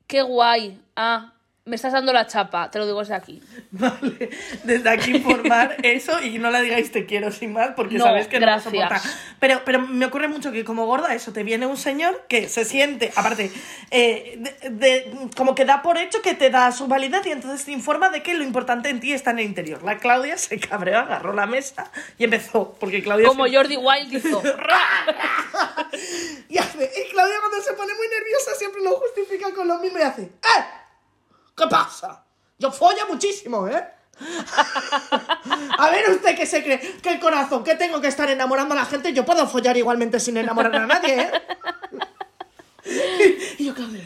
Qué guay. Ah, me estás dando la chapa, te lo digo desde aquí. (laughs) Vale, desde aquí informar (laughs) eso y no la digáis te quiero sin más porque No, sabes que no lo gracias. soporta. Pero, pero me ocurre mucho que como gorda eso, te viene un señor que se siente, aparte, eh, de, de- como que da por hecho que te da su validez y entonces te informa de que lo importante en ti está en el interior. La Claudia se cabreó, agarró la mesa y empezó, porque Claudia... Como se- Jordi Wild hizo. (laughs) Y, hace, y Claudia cuando se pone muy nerviosa siempre lo justifica con lo mismo y hace, ¡eh! ¿Qué pasa? Yo follo muchísimo, ¿eh? A ver usted que se cree que corazón, que tengo que estar enamorando a la gente, yo puedo follar igualmente sin enamorar a nadie, ¿eh? (laughs) Y yo, Claudia,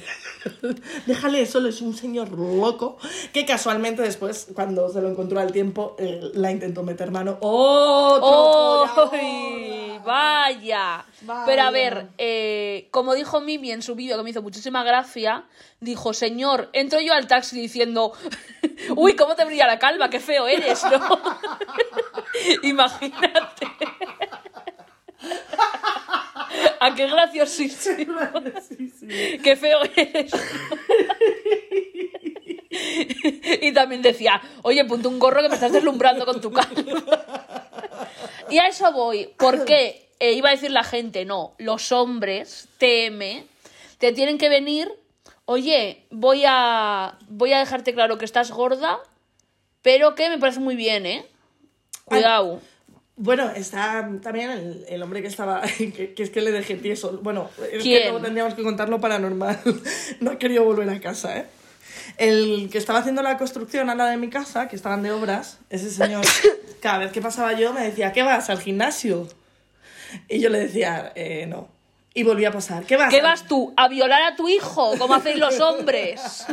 déjale, solo es un señor loco que casualmente después, cuando se lo encontró al tiempo, eh, la intentó meter mano. ¡Otro ¡Ay! Vaya. Vaya. Pero a ver, eh, como dijo Mimi en su vídeo, que me hizo muchísima gracia, dijo, señor, entro yo al taxi diciendo, (laughs) uy, ¿cómo te brilla la calva? ¡Qué feo eres! ¿no? (laughs) Imagínate. ¿A (laughs) qué graciosísimo? Sí, sí. ¡Qué feo eres! y también decía, oye, ponte un gorro que me estás deslumbrando con tu calva. y a eso voy. ¿Por qué? Eh, iba a decir la gente, no. Los hombres, TM, te tienen que venir, oye, voy a, voy a dejarte claro que estás gorda, pero que me parece muy bien, ¿eh? Cuidado. Bueno, está también el, el hombre que estaba, (laughs) que, que es que le dejé tieso. Bueno, es ¿Quién? que luego tendríamos que contar lo paranormal. (laughs) No he querido volver a casa, ¿eh? El que estaba haciendo la construcción a la de mi casa, que estaban de obras, ese señor, (coughs) cada vez que pasaba yo me decía, ¿qué vas? ¿Al gimnasio? Y yo le decía, eh, no. Y volvía a pasar, ¿qué vas? ¿Qué vas tú? ¿A violar a tu hijo? Como hacéis los (laughs) hombres.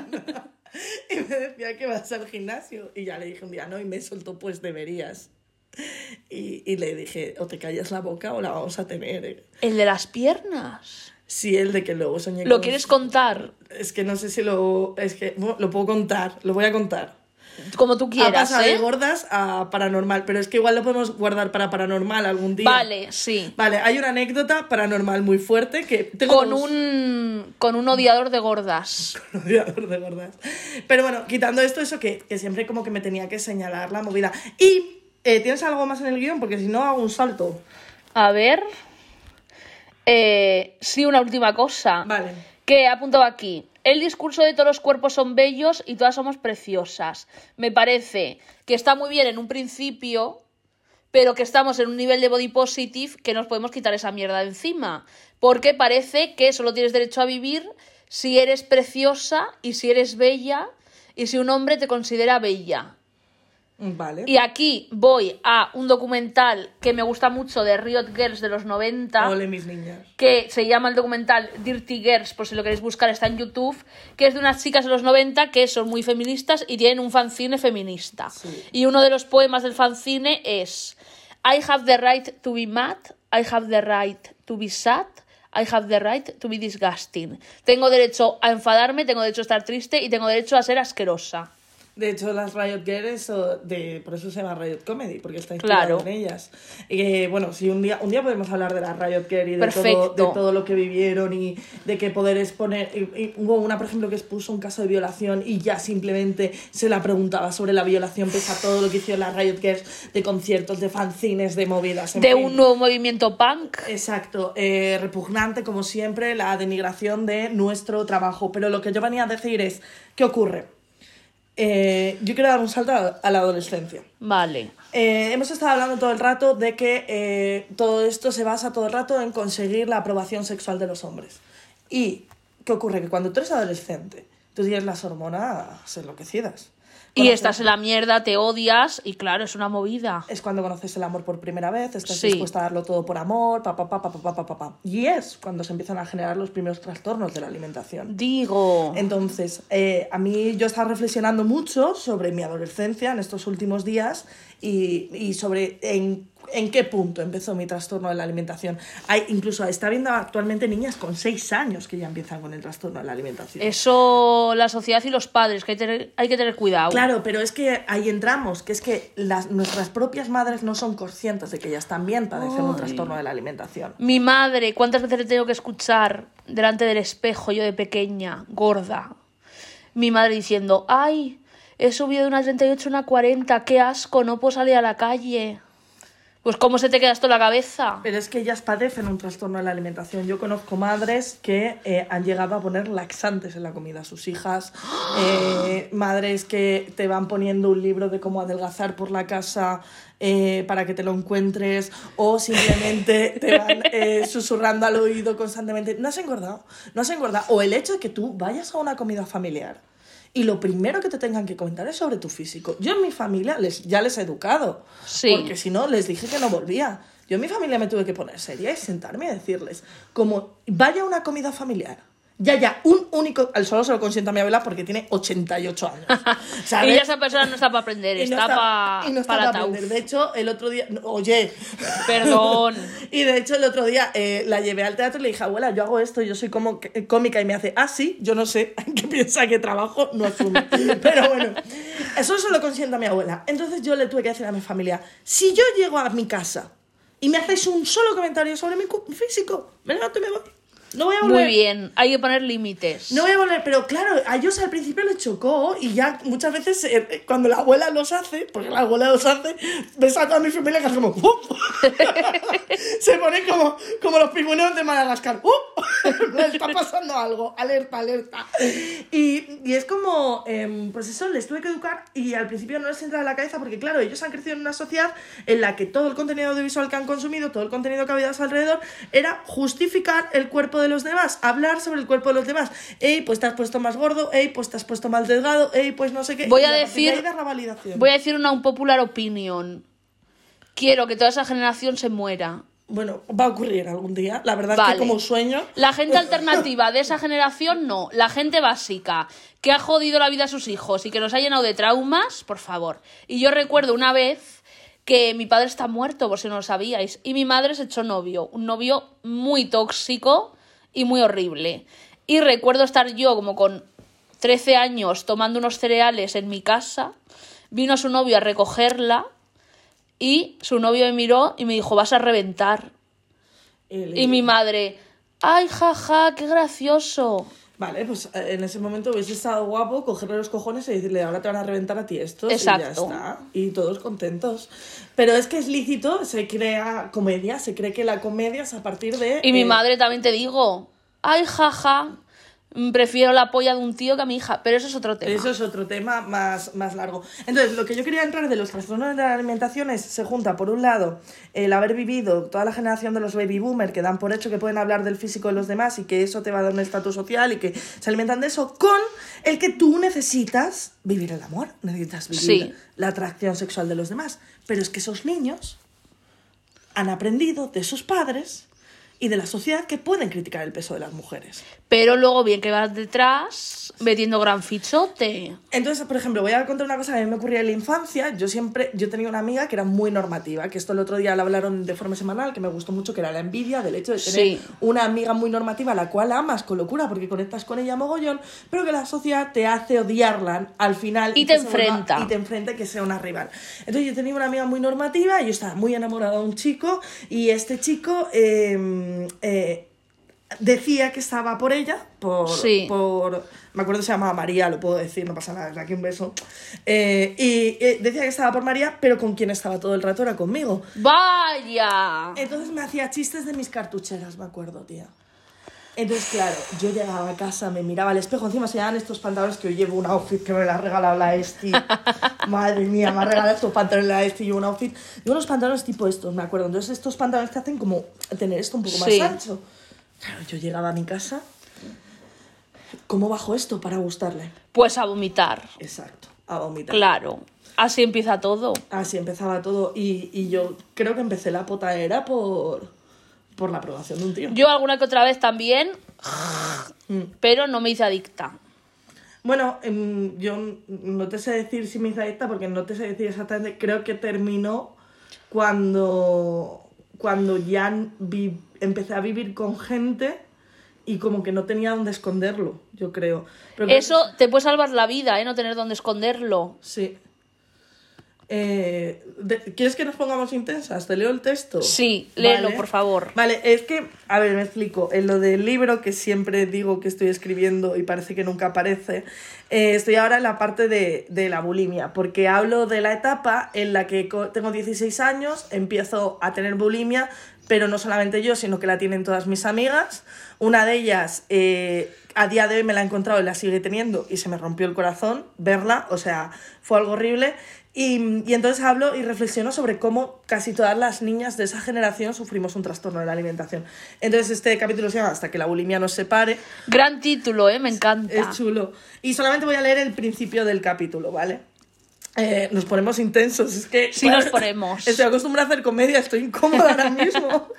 Y me decía que vas al gimnasio. Y ya le dije un día, no, y me soltó, pues deberías. (laughs) Y, y le dije, o te callas la boca o la vamos a tener. ¿eh?". El de las piernas. Sí, el de que luego soñé ¿Lo con- quieres contar? Es que no sé si lo... Es que bueno, lo puedo contar, lo voy a contar. Como tú Ha quieras, de ¿eh? gordas a paranormal, pero es que igual lo podemos guardar para paranormal algún día. Vale, sí. Vale, hay una anécdota paranormal muy fuerte que tengo Con dos- un, con un odiador de gordas. (laughs) odiador de gordas. Pero bueno, quitando esto, eso que, que siempre como que me tenía que señalar la movida. Y, eh, ¿tienes algo más en el guion? Porque si no, hago un salto. A ver. Eh, sí, una última cosa. Vale. Que he apuntado aquí. El discurso de todos los cuerpos son bellos y todas somos preciosas. Me parece que está muy bien en un principio, pero que estamos en un nivel de body positive que nos podemos quitar esa mierda de encima. Porque parece que solo tienes derecho a vivir si eres preciosa y si eres bella y si un hombre te considera bella. Vale. Y aquí voy a un documental que me gusta mucho de Riot Girls de los 90 Ole, mis niñas. que se llama el documental Dirty Girls, por si lo queréis buscar, está en YouTube, que es de unas chicas de los 90 que son muy feministas y tienen un fanzine feminista. Sí. Y uno de los poemas del fanzine es I have the right to be mad, I have the right to be sad, I have the right to be disgusting. Tengo derecho a enfadarme, tengo derecho a estar triste y tengo derecho a ser asquerosa. De hecho, las Riot Girls, o de, por eso se llama Riot Comedy, porque está inspirado Claro. en ellas. Y que, bueno, si un día, un día podemos hablar de las Riot Girls y de todo, de todo lo que vivieron y de que poder exponer. y- y hubo una, por ejemplo, que expuso un caso de violación y ya simplemente se la preguntaba sobre la violación, pese a todo lo que hicieron las Riot Girls de conciertos, de fanzines, de movidas. en De fin. un nuevo movimiento punk. Exacto, eh, repugnante como siempre la denigración de nuestro trabajo. Pero lo que yo venía a decir es, ¿qué ocurre? Eh, yo quiero dar un salto a, la adolescencia. Vale. Eh, hemos estado hablando todo el rato de que eh, todo esto se basa todo el rato en conseguir la aprobación sexual de los hombres. ¿Y qué ocurre? Que cuando tú eres adolescente, tú tienes las hormonas enloquecidas. Y estás en la mierda, te odias y claro, es una movida. Es cuando conoces el amor por primera vez, estás dispuesta a darlo todo por amor, pa pa, pa, pa, pa, pa, pa, pa, Y es cuando se empiezan a generar los primeros trastornos de la alimentación. Digo. Entonces, eh, a mí yo estaba reflexionando mucho sobre mi adolescencia en estos últimos días y, y sobre en en qué punto empezó mi trastorno de la alimentación. Hay, incluso está viendo actualmente niñas con 6 años que ya empiezan con el trastorno de la alimentación. Eso, la sociedad y los padres, que hay, tener- hay que tener cuidado. Claro, pero es que ahí entramos, que es que las, nuestras propias madres no son conscientes de que ellas también padecen un trastorno de la alimentación. Mi madre, ¿cuántas veces le tengo que escuchar delante del espejo, yo de pequeña, gorda? Mi madre diciendo, ay, he subido de una 38 a una 40, qué asco, no puedo salir a la calle. Pues ¿cómo se te queda esto en la cabeza? Pero es que ellas padecen un trastorno de la alimentación. Yo conozco madres que eh, han llegado a poner laxantes en la comida a sus hijas, (gasps) eh, madres que te van poniendo un libro de cómo adelgazar por la casa eh, para que te lo encuentres, o simplemente (laughs) te van eh, susurrando al oído constantemente. No has engordado, no has engordado. O el hecho de que tú vayas a una comida familiar y lo primero que te tengan que comentar es sobre tu físico. Yo en mi familia les, ya les he educado. Sí. Porque si no, les dije que no volvía. Yo en mi familia me tuve que poner seria y sentarme y decirles, como vaya a una comida familiar, ya, ya, un único, al solo se lo consiento a mi abuela porque tiene 88 años. (laughs) ¿sabes? Y esa persona no está para aprender, Y no está, está- pa- y no está para para aprender. De hecho, el otro día, no, oye, Perdón. (laughs) y de hecho el otro día eh, la llevé al teatro y le dije, abuela, yo hago esto, yo soy como que- cómica y me hace, ah, sí, yo no sé, (laughs) ¿qué piensa que trabajo? No asume. Pero bueno, eso se lo consiento a mi abuela. Entonces yo le tuve que decir a mi familia, si yo llego a mi casa y me hacéis un solo comentario sobre mi físico, me levanto y me voy. No voy a volver. Muy bien, hay que poner límites. No voy a volver, pero claro, a ellos al principio les chocó y ya muchas veces eh, cuando la abuela los hace, porque la abuela los hace, ves a toda mi familia que hace como ¡uh! (laughs) se ponen como, como los pingüinos de Madagascar ¡uh! (laughs) le está pasando algo, alerta, alerta. Y, y es como, em, pues eso, les tuve que educar y al principio no les entra en la cabeza porque claro, ellos han crecido en una sociedad en la que todo el contenido audiovisual que han consumido, todo el contenido que había a su alrededor, era justificar el cuerpo de los demás, hablar sobre el cuerpo de los demás. Ey, pues te has puesto más gordo, ey, pues te has puesto más delgado, ey, pues no sé qué. Voy a de decir- dar la validación. Voy a decir una unpopular opinion. Quiero que toda esa generación se muera. Bueno, va a ocurrir algún día. La verdad es que como sueño. La gente alternativa de esa generación no. La gente básica, que ha jodido la vida a sus hijos y que nos ha llenado de traumas, por favor. Y yo recuerdo una vez que mi padre está muerto, por si no lo sabíais, y mi madre se echó novio. Un novio muy tóxico y muy horrible. Y recuerdo estar yo como con 13 años tomando unos cereales en mi casa, vino su novio a recogerla y su novio me miró y me dijo, vas a reventar. Y mi madre, ay, jaja, qué gracioso. Vale, pues eh, en ese momento hubiese estado guapo cogerle los cojones y decirle, ahora te van a reventar a ti estos y ya Exacto. está. Y todos contentos. Pero es que es lícito, se crea comedia, se cree que la comedia es a partir de... Y mi eh, madre también te digo, ay, jaja, prefiero la polla de un tío que a mi hija, pero eso es otro tema. Eso es otro tema más, más largo. Entonces, lo que yo quería entrar de los trastornos de la alimentación es, se junta, por un lado, el haber vivido toda la generación de los baby boomers que dan por hecho que pueden hablar del físico de los demás y que eso te va a dar un estatus social y que se alimentan de eso, con el que tú necesitas vivir el amor, necesitas vivir Sí. la atracción sexual de los demás. Pero es que esos niños han aprendido de sus padres y de la sociedad que pueden criticar el peso de las mujeres. Pero luego bien que vas detrás metiendo gran fichote. Entonces, por ejemplo, voy a contar una cosa que a mí me ocurría en la infancia. Yo siempre, yo tenía una amiga que era muy normativa, que esto el otro día le hablaron de forma semanal, que me gustó mucho, que era la envidia del hecho de tener Sí. una amiga muy normativa, a la cual amas con locura porque conectas con ella mogollón, pero que la sociedad te hace odiarla al final. Y te enfrenta. y te enfrenta que sea una rival. Entonces yo tenía una amiga muy normativa, y yo estaba muy enamorada de un chico, y este chico... eh, eh, decía que estaba por ella, por, Sí. por me acuerdo que se llamaba María, lo puedo decir, no pasa nada, desde aquí un beso. Eh, y eh, decía que estaba por María, pero con quien estaba todo el rato era conmigo. ¡Vaya! Entonces me hacía chistes de mis cartucheras, me acuerdo, tía. Entonces, claro, yo llegaba a casa, me miraba al espejo, encima se llaman estos pantalones que yo llevo un outfit que me la ha regalado la Esti. (laughs) Madre mía, me ha regalado estos pantalones la Esti y un outfit. Llevo unos pantalones tipo estos, me acuerdo. Entonces, estos pantalones te hacen como tener esto un poco más Sí. ancho. Claro, yo llegaba a mi casa. ¿Cómo bajo esto para gustarle? Pues a vomitar. Exacto, a vomitar. Claro. Así empieza todo. Así empezaba todo. Y, y yo creo que empecé la potaera por, por la aprobación de un tío. Yo alguna que otra vez también, Mm. pero no me hice adicta. Bueno, em, yo no te sé decir si me hice adicta porque no te sé decir exactamente. Creo que terminó cuando, cuando ya vi- empecé a vivir con gente y como que no tenía dónde esconderlo, yo creo. Pero Eso te puede salvar la vida, ¿eh? No tener dónde esconderlo. sí. Eh, de- ¿Quieres que nos pongamos intensas? ¿Te leo el texto? Sí, léelo, Vale. por favor. Vale, es que, a ver, me explico. En lo del libro que siempre digo que estoy escribiendo y parece que nunca aparece, eh, estoy ahora en la parte de, de la bulimia, porque hablo de la etapa en la que tengo 16 años, empiezo a tener bulimia, pero no solamente yo, sino que la tienen todas mis amigas. Una de ellas, eh, a día de hoy me la he encontrado y la sigue teniendo y se me rompió el corazón verla, o sea, fue algo horrible. Y, y entonces hablo y reflexiono sobre cómo casi todas las niñas de esa generación sufrimos un trastorno de la alimentación. Entonces este capítulo se llama Hasta que la bulimia nos separe. Gran título, ¿eh? Me encanta. Es chulo. Y solamente voy a leer el principio del capítulo, ¿vale? Eh, nos ponemos intensos, es que... Sí nos (laughs) ponemos. Estoy acostumbrada a hacer comedia, estoy incómoda ahora (laughs) mismo.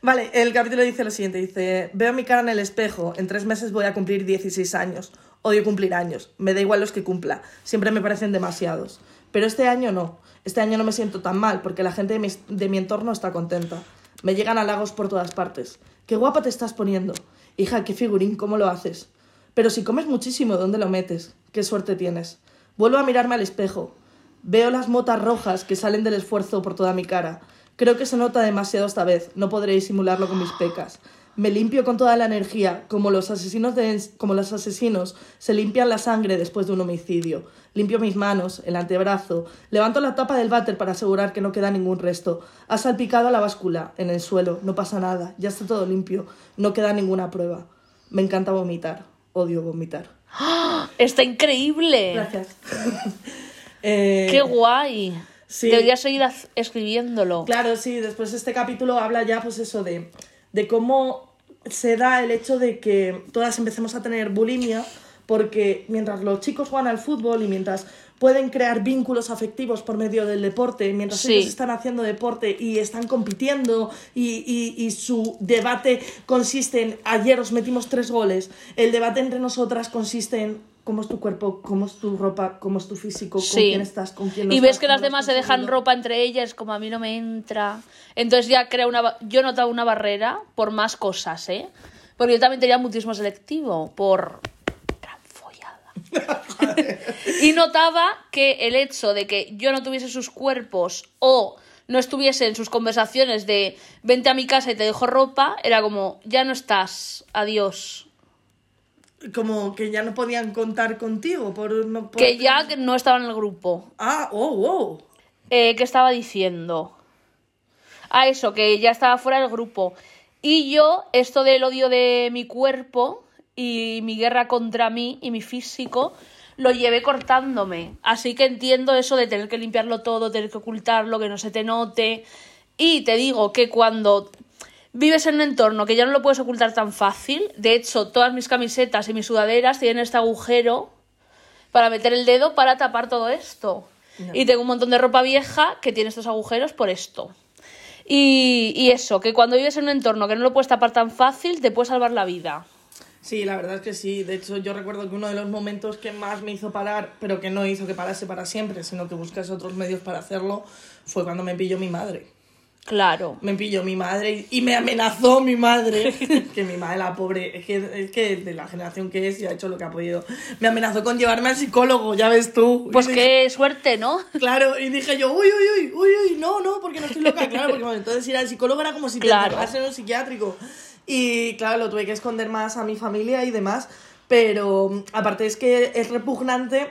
Vale, el capítulo dice lo siguiente, dice, veo mi cara en el espejo, en tres meses voy a cumplir 16 años, odio cumplir años, me da igual los que cumpla, siempre me parecen demasiados. Pero este año no, este año no me siento tan mal porque la gente de mi, de mi entorno está contenta. Me llegan halagos por todas partes. Qué guapa te estás poniendo. Hija, qué figurín, ¿cómo lo haces? Pero si comes muchísimo, ¿dónde lo metes? Qué suerte tienes. Vuelvo a mirarme al espejo. Veo las motas rojas que salen del esfuerzo por toda mi cara. Creo que se nota demasiado esta vez. No podré disimularlo con mis pecas. Me limpio con toda la energía, como los asesinos como los asesinos se limpian la sangre después de un homicidio. Limpio mis manos, el antebrazo, levanto la tapa del váter para asegurar que no queda ningún resto. Ha salpicado a la báscula, en el suelo, no pasa nada, ya está todo limpio, no queda ninguna prueba. Me encanta vomitar, odio vomitar. Está increíble. Gracias. (laughs) Eh, Qué guay. sí. Deberías seguir escribiéndolo. Claro, sí, después este capítulo habla ya, pues eso, de, de cómo se da el hecho de que todas empecemos a tener bulimia, porque mientras los chicos juegan al fútbol y mientras pueden crear vínculos afectivos por medio del deporte, mientras Sí. ellos están haciendo deporte y están compitiendo y, y- y su debate consiste en, ayer os metimos tres goles, el debate entre nosotras consiste en cómo es tu cuerpo, cómo es tu ropa, cómo es tu físico, con quién estás, con quién no y estás, ves que las demás se dejan ropa entre ellas, como a mí no me entra. Entonces ya crea una. Yo he notado una barrera por más cosas, ¿eh? Porque yo también tenía mutismo selectivo por. (laughs) y notaba que el hecho de que yo no tuviese sus cuerpos o no estuviese en sus conversaciones de vente a mi casa y te dejo ropa, era como, ya no estás, adiós. Como que ya no podían contar contigo por no por- Que ya no estaba en el grupo. Ah, oh, wow. Eh, ¿Qué estaba diciendo? Ah, eso, que ya estaba fuera del grupo. Y yo, esto del odio de mi cuerpo y mi guerra contra mí y mi físico, lo llevé cortándome. Así que entiendo eso de tener que limpiarlo todo, tener que ocultarlo, que no se te note. Y te digo que cuando vives en un entorno que ya no lo puedes ocultar tan fácil, de hecho, todas mis camisetas y mis sudaderas tienen este agujero para meter el dedo para tapar todo esto. Y tengo un montón de ropa vieja que tiene estos agujeros por esto. Y, y eso, que cuando vives en un entorno que no lo puedes tapar tan fácil, te puede salvar la vida. Sí, la verdad es que sí. De hecho, yo recuerdo que uno de los momentos que más me hizo parar, pero que no hizo que parase para siempre, sino que buscase otros medios para hacerlo, fue cuando me pilló mi madre. Claro. Me pilló mi madre y me amenazó mi madre. (laughs) que mi madre, la pobre, es que, es que de la generación que es y ha hecho lo que ha podido. Me amenazó con llevarme al psicólogo, ya ves tú. Pues Y qué suerte, ¿no? Claro, y dije yo, uy, uy, uy, uy, uy, no, no, porque no estoy loca. Claro, porque bueno, entonces ir al psicólogo era como si te Claro. en un psiquiátrico. Y claro, lo tuve que esconder más a mi familia y demás. Pero mm, aparte es que es repugnante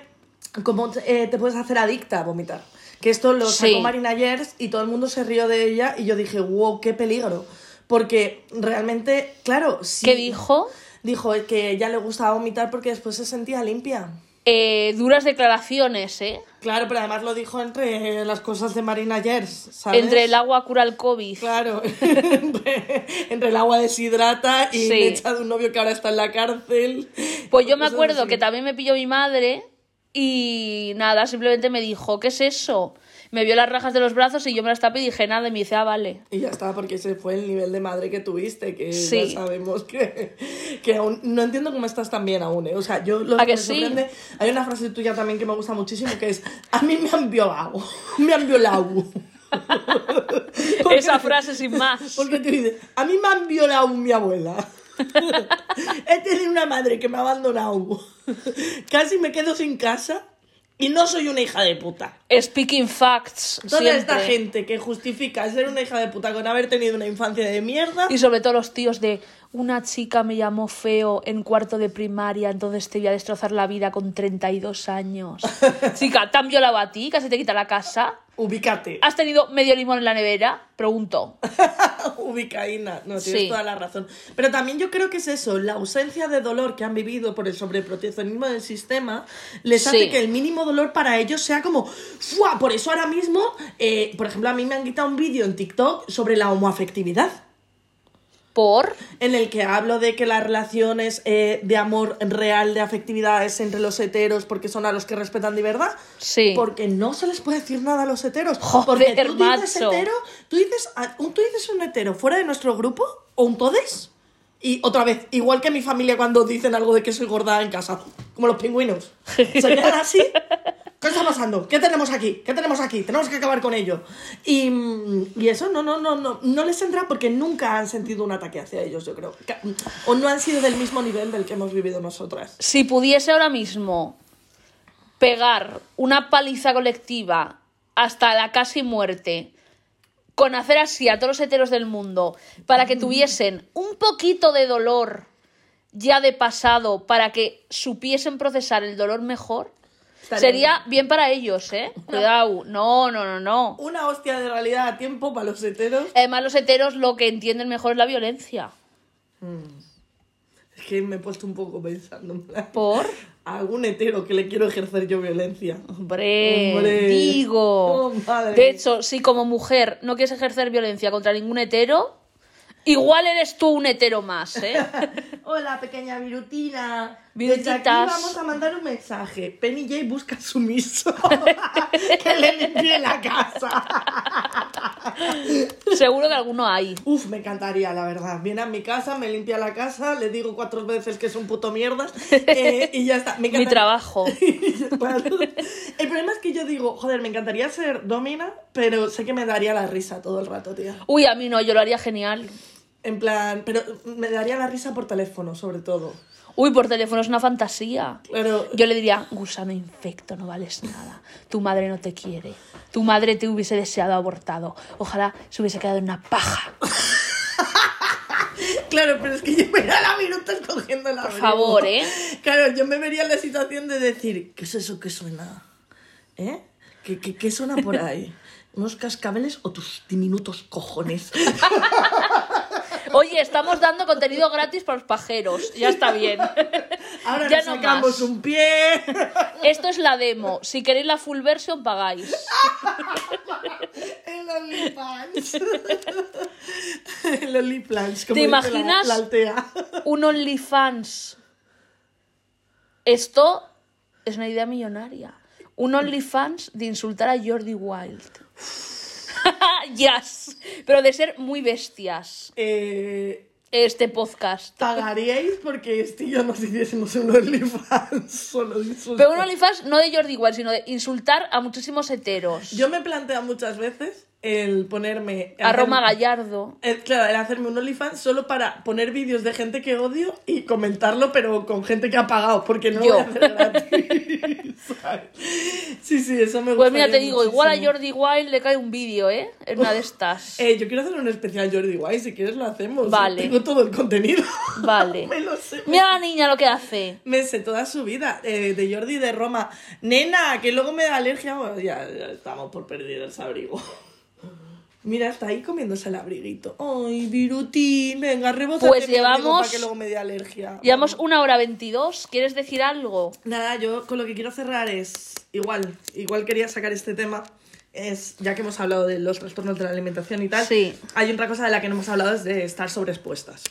cómo eh, te puedes hacer adicta a vomitar. Que esto lo sacó Sí. Marina Yers y todo el mundo se rió de ella y yo dije, wow, qué peligro. Porque realmente, claro, sí. ¿Qué dijo? Dijo que ella le gustaba vomitar porque después se sentía limpia. Eh, duras declaraciones, ¿eh? Claro, pero además lo dijo entre las cosas de Marina Yers, ¿sabes? Entre el agua cura el COVID. Claro, (laughs) entre, entre el agua deshidrata y Sí. echa de un novio que ahora está en la cárcel. Pues yo me acuerdo así. que también me pilló mi madre y nada, simplemente me dijo, ¿qué es eso? Me vio las rajas de los brazos y yo me las tapé y dije nada y me dice, ah, vale. Y ya está, porque ese fue el nivel de madre que tuviste, que Sí. ya sabemos que, que aún... No entiendo cómo estás tan bien aún, ¿eh? O sea, yo lo ¿A que me sí? sorprende... Hay una frase tuya también que me gusta muchísimo, que es, a mí me han violado, me han violado. (laughs) Esa frase sin más. Porque tú dices, a mí me han violado mi abuela. (laughs) He tenido una madre que me ha abandonado. Casi me quedo sin casa y no soy una hija de puta. Speaking facts. Toda siempre. esta gente que justifica ser una hija de puta con haber tenido una infancia de mierda. Y sobre todo los tíos de una chica me llamó feo en cuarto de primaria, entonces te voy a destrozar la vida con 32 años. (laughs) Chica, ¿te han violado a ti? ¿Casi te quita la casa? Ubícate. ¿Has tenido medio limón en la nevera? Pregunto. (laughs) Ubicaína. No, tienes Sí. toda la razón. Pero también yo creo que es eso, la ausencia de dolor que han vivido por el sobreproteccionismo del sistema les Sí. hace que el mínimo dolor para ellos sea como ¡fua! Por eso ahora mismo, eh, por ejemplo, a mí me han quitado un vídeo en TikTok sobre la homoafectividad. ¿Por? en el que hablo de que las relaciones eh, de amor real, de afectividad, es entre los heteros porque son a los que respetan de verdad. Sí. Porque no se les puede decir nada a los heteros. Joder, porque tú dices hetero, tú dices, tú dices un hetero fuera de nuestro grupo o un todes. Y otra vez, igual que mi familia cuando dicen algo de que soy gorda en casa, como los pingüinos. (laughs) Se quedan así. ¿Qué está pasando? ¿Qué tenemos aquí? ¿Qué tenemos aquí? Tenemos que acabar con ello. Y, eso no, no, no, no, no les entra porque nunca han sentido un ataque hacia ellos, yo creo. O no han sido del mismo nivel del que hemos vivido nosotras. Si pudiese ahora mismo pegar una paliza colectiva hasta la casi muerte con hacer así a todos los heteros del mundo para que tuviesen un poquito de dolor ya de pasado para que supiesen procesar el dolor mejor, sería bien para ellos, ¿eh? (laughs) Cuidado. No, no, no, no. Una hostia de realidad a tiempo para los heteros. Además, los heteros lo que entienden mejor es la violencia. Es que me he puesto un poco pensando. ¿Por? (laughs) A algún hetero que le quiero ejercer yo violencia. Hombre, Hombre. digo. Oh, madre. de hecho, si como mujer no quieres ejercer violencia contra ningún hetero, igual eres tú un hetero más, ¿eh? (laughs) Hola, pequeña virutina. Desde aquí vamos a mandar un mensaje. Penny J busca sumiso. (laughs) que le limpie la casa. Seguro que alguno hay. Uf, me encantaría, la verdad. Viene a mi casa, me limpia la casa, le digo cuatro veces que es un puto mierda eh, y ya está. Me (laughs) Mi trabajo. (laughs) El problema es que yo digo, joder, me encantaría ser domina, pero sé que me daría la risa todo el rato, tía. Uy, a mí no, yo lo haría genial. En plan, pero me daría la risa por teléfono, sobre todo. Uy, por teléfono es una fantasía. Claro, Yo le diría, gusano infecto, no vales nada. Tu madre no te quiere. Tu madre te hubiese deseado abortado. Ojalá se hubiese quedado en una paja. (laughs) claro, pero es que yo me da la minuta escogiendo la Por favor, ¿eh? Claro, yo me vería en la situación de decir, ¿qué es eso que suena? ¿Eh? ¿Qué, qué, qué suena por (laughs) ahí? ¿Unos cascabeles o tus diminutos cojones? (laughs) Oye, estamos dando contenido gratis para los pajeros. Ya está bien. Ahora Ya nos no sacamos más. un pie. Esto es la demo. Si queréis la full version, pagáis. El OnlyFans. El OnlyFans. ¿Te la- imaginas? La. Un OnlyFans. Esto es una idea millonaria. Un OnlyFans de insultar a Jordi Wild. (laughs) yes. Pero de ser muy bestias. Eh, Este podcast. ¿Pagaríais porque este y yo nos hiciésemos un OnlyFans (laughs) solo de insultar? Pero un OnlyFans no de Jordi Wild, sino de insultar a muchísimos heteros. Yo me planteo muchas veces el ponerme... A Roma Gallardo. eh, Claro, el hacerme un OnlyFans solo para poner vídeos de gente que odio y comentarlo, pero con gente que ha pagado, porque no lo voy a hacer gratis. (laughs) sí, sí, eso me gusta. Pues mira, te digo, igual a Jordi Wild le cae un vídeo, ¿eh? En una de estas. (laughs) Eh, yo quiero hacer un especial Jordi White, si quieres lo hacemos. Vale. Tengo todo el contenido. (laughs) Vale. me lo sé. Mira la niña lo que hace. Me sé toda su vida, eh, de Jordi de Roma. Nena, que luego me da alergia. Bueno, ya, ya estamos por perder el abrigo. Mira, está ahí comiéndose el abriguito. Ay, Virutín, venga, rebota. Pues llevamos- Para que luego me dé alergia. Llevamos una hora veintidós. ¿Quieres decir algo? Nada, yo con lo que quiero cerrar es. Igual, igual quería sacar este tema. Es, ya que hemos hablado de los trastornos de la alimentación y tal, Sí. hay otra cosa de la que no hemos hablado, es de estar sobreexpuestas.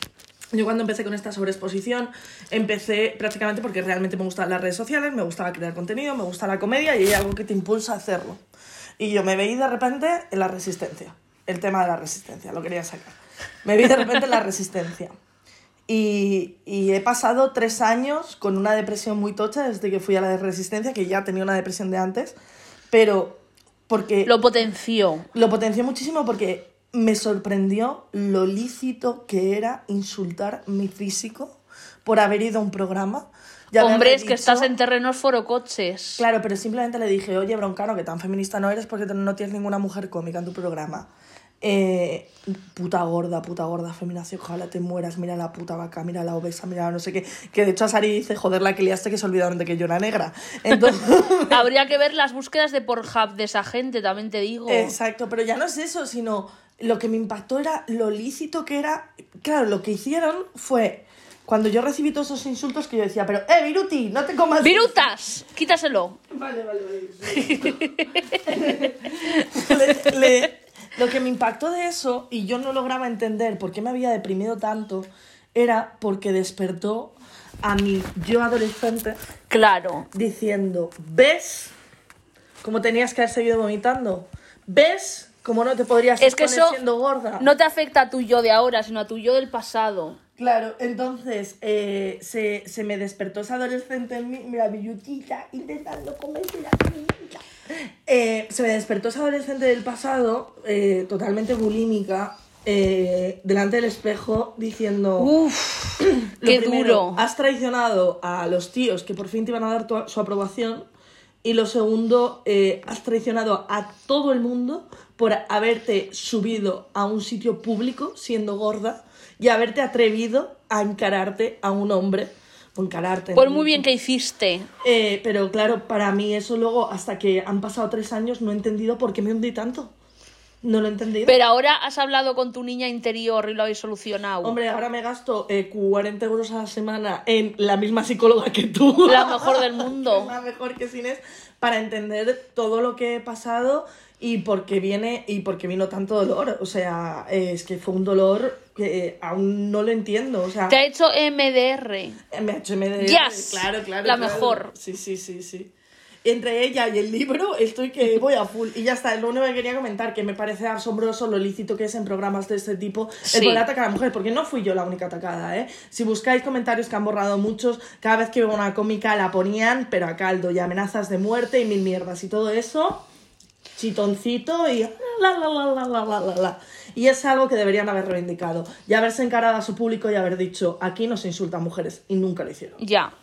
Yo cuando empecé con esta sobreexposición, empecé prácticamente porque realmente me gustan las redes sociales, me gustaba crear contenido, me gusta la comedia y hay algo que te impulsa a hacerlo. Y yo me veí de repente en la resistencia, el tema de la resistencia, lo quería sacar. Me vi de repente en la resistencia. Y, y he pasado tres años con una depresión muy tocha desde que fui a la de resistencia, que ya tenía una depresión de antes, pero porque Lo potenció. lo potenció muchísimo porque me sorprendió lo lícito que era insultar mi físico por haber ido a un programa. Ya me Hombre, habré es que estás en terrenos forocoches. Claro, pero simplemente le dije, oye, broncano, que tan feminista no eres porque no tienes ninguna mujer cómica en tu programa. Eh, puta gorda, puta gorda, feminación, ojalá te mueras, mira la puta vaca, mira la obesa, mira la no sé qué. Que de hecho a Sari dice, joder, la que liaste que se olvidaron de que yo era negra. Entonces, (laughs) Habría que ver las búsquedas de Pornhub de esa gente, también te digo. exacto, pero ya no es eso, sino lo que me impactó era lo lícito que era. Claro, lo que hicieron fue, cuando yo recibí todos esos insultos que yo decía, pero, eh, Viruti, no te comas... ¡Virutas! Quítaselo. Vale, vale, vale. (laughs) Le- le- lo que me impactó de eso, y yo no lograba entender por qué me había deprimido tanto, era porque despertó a mi yo adolescente Claro. diciendo, ¿ves cómo tenías que haber seguido vomitando? ¿Ves cómo no te podrías Es que eso siendo gorda? no te afecta a tu yo de ahora, sino a tu yo del pasado. Claro, entonces eh, se, se me despertó esa adolescente en mí, mira, mi yutita, intentando comerse la comida. Eh, se me despertó esa adolescente del pasado, eh, totalmente bulímica, eh, delante del espejo, diciendo... Uf, (clears throat) Lo qué primero, duro. Has traicionado a los tíos que por fin te iban a dar tu- su aprobación. Y lo segundo, has traicionado a todo el mundo por haberte subido a un sitio público siendo gorda y haberte atrevido a encararte a un hombre. Encararte. Pues ¿no? muy bien que hiciste. Eh, pero claro, para mí eso luego, hasta que han pasado tres años, no he entendido por qué me hundí tanto. No lo he entendido. Pero ahora has hablado con tu niña interior y lo habéis solucionado. Hombre, ahora me gasto eh, 40 euros a la semana en la misma psicóloga que tú. La mejor del mundo. (laughs) la mejor que sin es para entender todo lo que he pasado y por qué viene y por qué vino tanto dolor. O sea, eh, es que fue un dolor que eh, aún no lo entiendo. O sea, Te ha hecho MDR. eh, me ha hecho MDR, Yes, claro, claro. la claro. mejor. Sí, sí, sí, sí. Entre ella y el libro estoy que voy a full. Y ya está, es lo único que quería comentar, que me parece asombroso lo lícito que es en programas de este tipo Sí. el poder atacar a la mujer, porque no fui yo la única atacada, ¿eh? Si buscáis comentarios que han borrado muchos, cada vez que veo una cómica la ponían, pero a caldo, y amenazas de muerte y mil mierdas y todo eso chitoncito y la, la, la, la, la, la, la, la. Y es algo que deberían haber reivindicado y haberse encarado a su público y haber dicho, aquí no se insultan mujeres y nunca lo hicieron. Ya.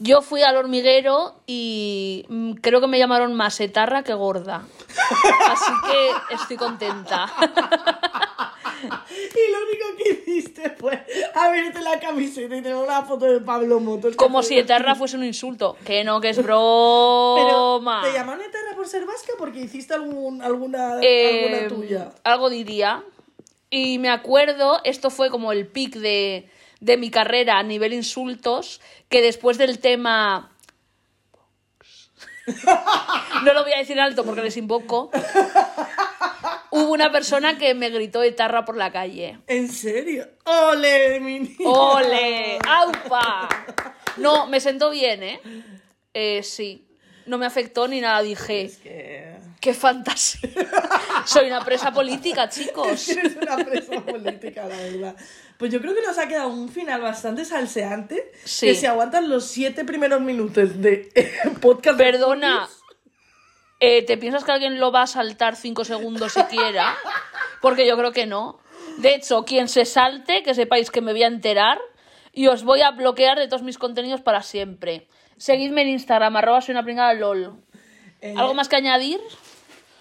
Yo fui al hormiguero y mm, creo que me llamaron más etarra que gorda. (laughs) Así que estoy contenta. (laughs) Y lo único que hiciste fue abrirte la camiseta y tener una foto de Pablo Motos. Como si etarra fuese un insulto. Que no, que es Pero, broma. ¿te llamaron eterna por ser vasca? Porque hiciste algún, alguna, Eh, alguna tuya. Algo diría. Y me acuerdo, esto fue como el pic de, de mi carrera a nivel insultos, que después del tema... (laughs) No lo voy a decir alto porque les invoco. Hubo una persona que me gritó etarra por la calle. ¿En serio? ¡Ole, mi niña! ¡Ole! ¡Aupa! No, me sentó bien, ¿eh? Eh, sí. No me afectó ni nada. Dije, Es que... ¡qué fantasía! Soy una presa política, chicos. (laughs) Eres una presa política, la verdad. Pues yo creo que nos ha quedado un final bastante salseante. Sí. Que si aguantan los siete primeros minutos de (laughs) podcast. Perdona, eh, ¿te piensas que alguien lo va a saltar cinco segundos siquiera? Porque yo creo que no. De hecho, quien se salte, que sepáis que me voy a enterar y os voy a bloquear de todos mis contenidos para siempre. Seguidme en Instagram, arroba soy una pringada lol. Eh, ¿Algo más que añadir?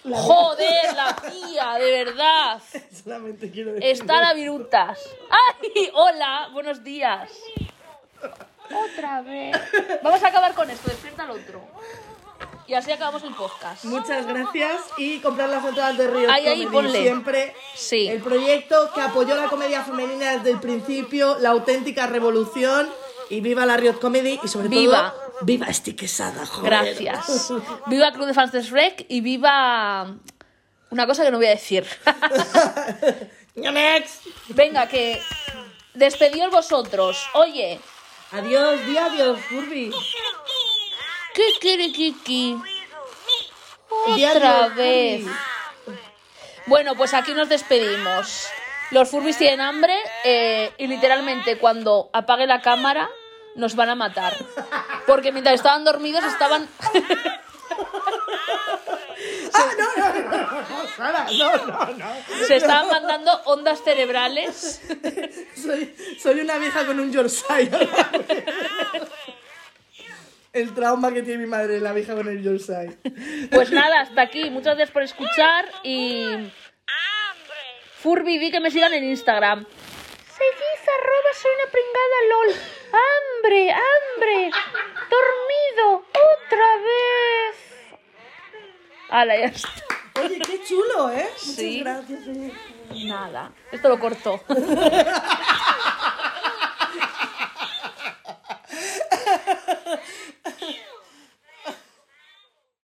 la- Joder, la (laughs) tía, de verdad. Solamente quiero decir. Está la virutas. ¡Ay! Hola, buenos días. Otra vez. Vamos a acabar con esto, despierta al otro. Y así acabamos el podcast. Muchas gracias y comprar las entradas de Río Ahí, ahí, ponle. Siempre Sí. el proyecto que apoyó la comedia femenina desde el principio, la auténtica revolución y viva la Riot Comedy y sobre Viva. todo viva Esti Quesada, joder. Gracias. (laughs) Viva Club de Fans de Shrek y viva una cosa que no voy a decir. (laughs) Venga, que despedíos vosotros. Oye, Adiós, di adiós, Furby. Kikirikiki. Otra vez. Bueno, pues aquí nos despedimos. Los Furbis tienen hambre eh, y literalmente cuando apague la cámara nos van a matar. Porque mientras estaban dormidos estaban... (laughs) Ah, no, no, no, no, no, Sara, no, no, no. se estaban mandando ondas cerebrales. (laughs) Soy, soy una vieja con un Yorkshire. (laughs) El trauma que tiene mi madre, la vieja con el Yorkshire. Pues nada, hasta aquí. Muchas gracias por escuchar y... Furby, di que me sigan en Instagram. Seguid arroba soy una pringada lol. ¡Hambre, hambre! ¡Dormido! ¡Otra vez! Hala, ya está. Oye, qué chulo, ¿eh? Sí. Muchas gracias. eh. Nada. Esto lo corto. (laughs)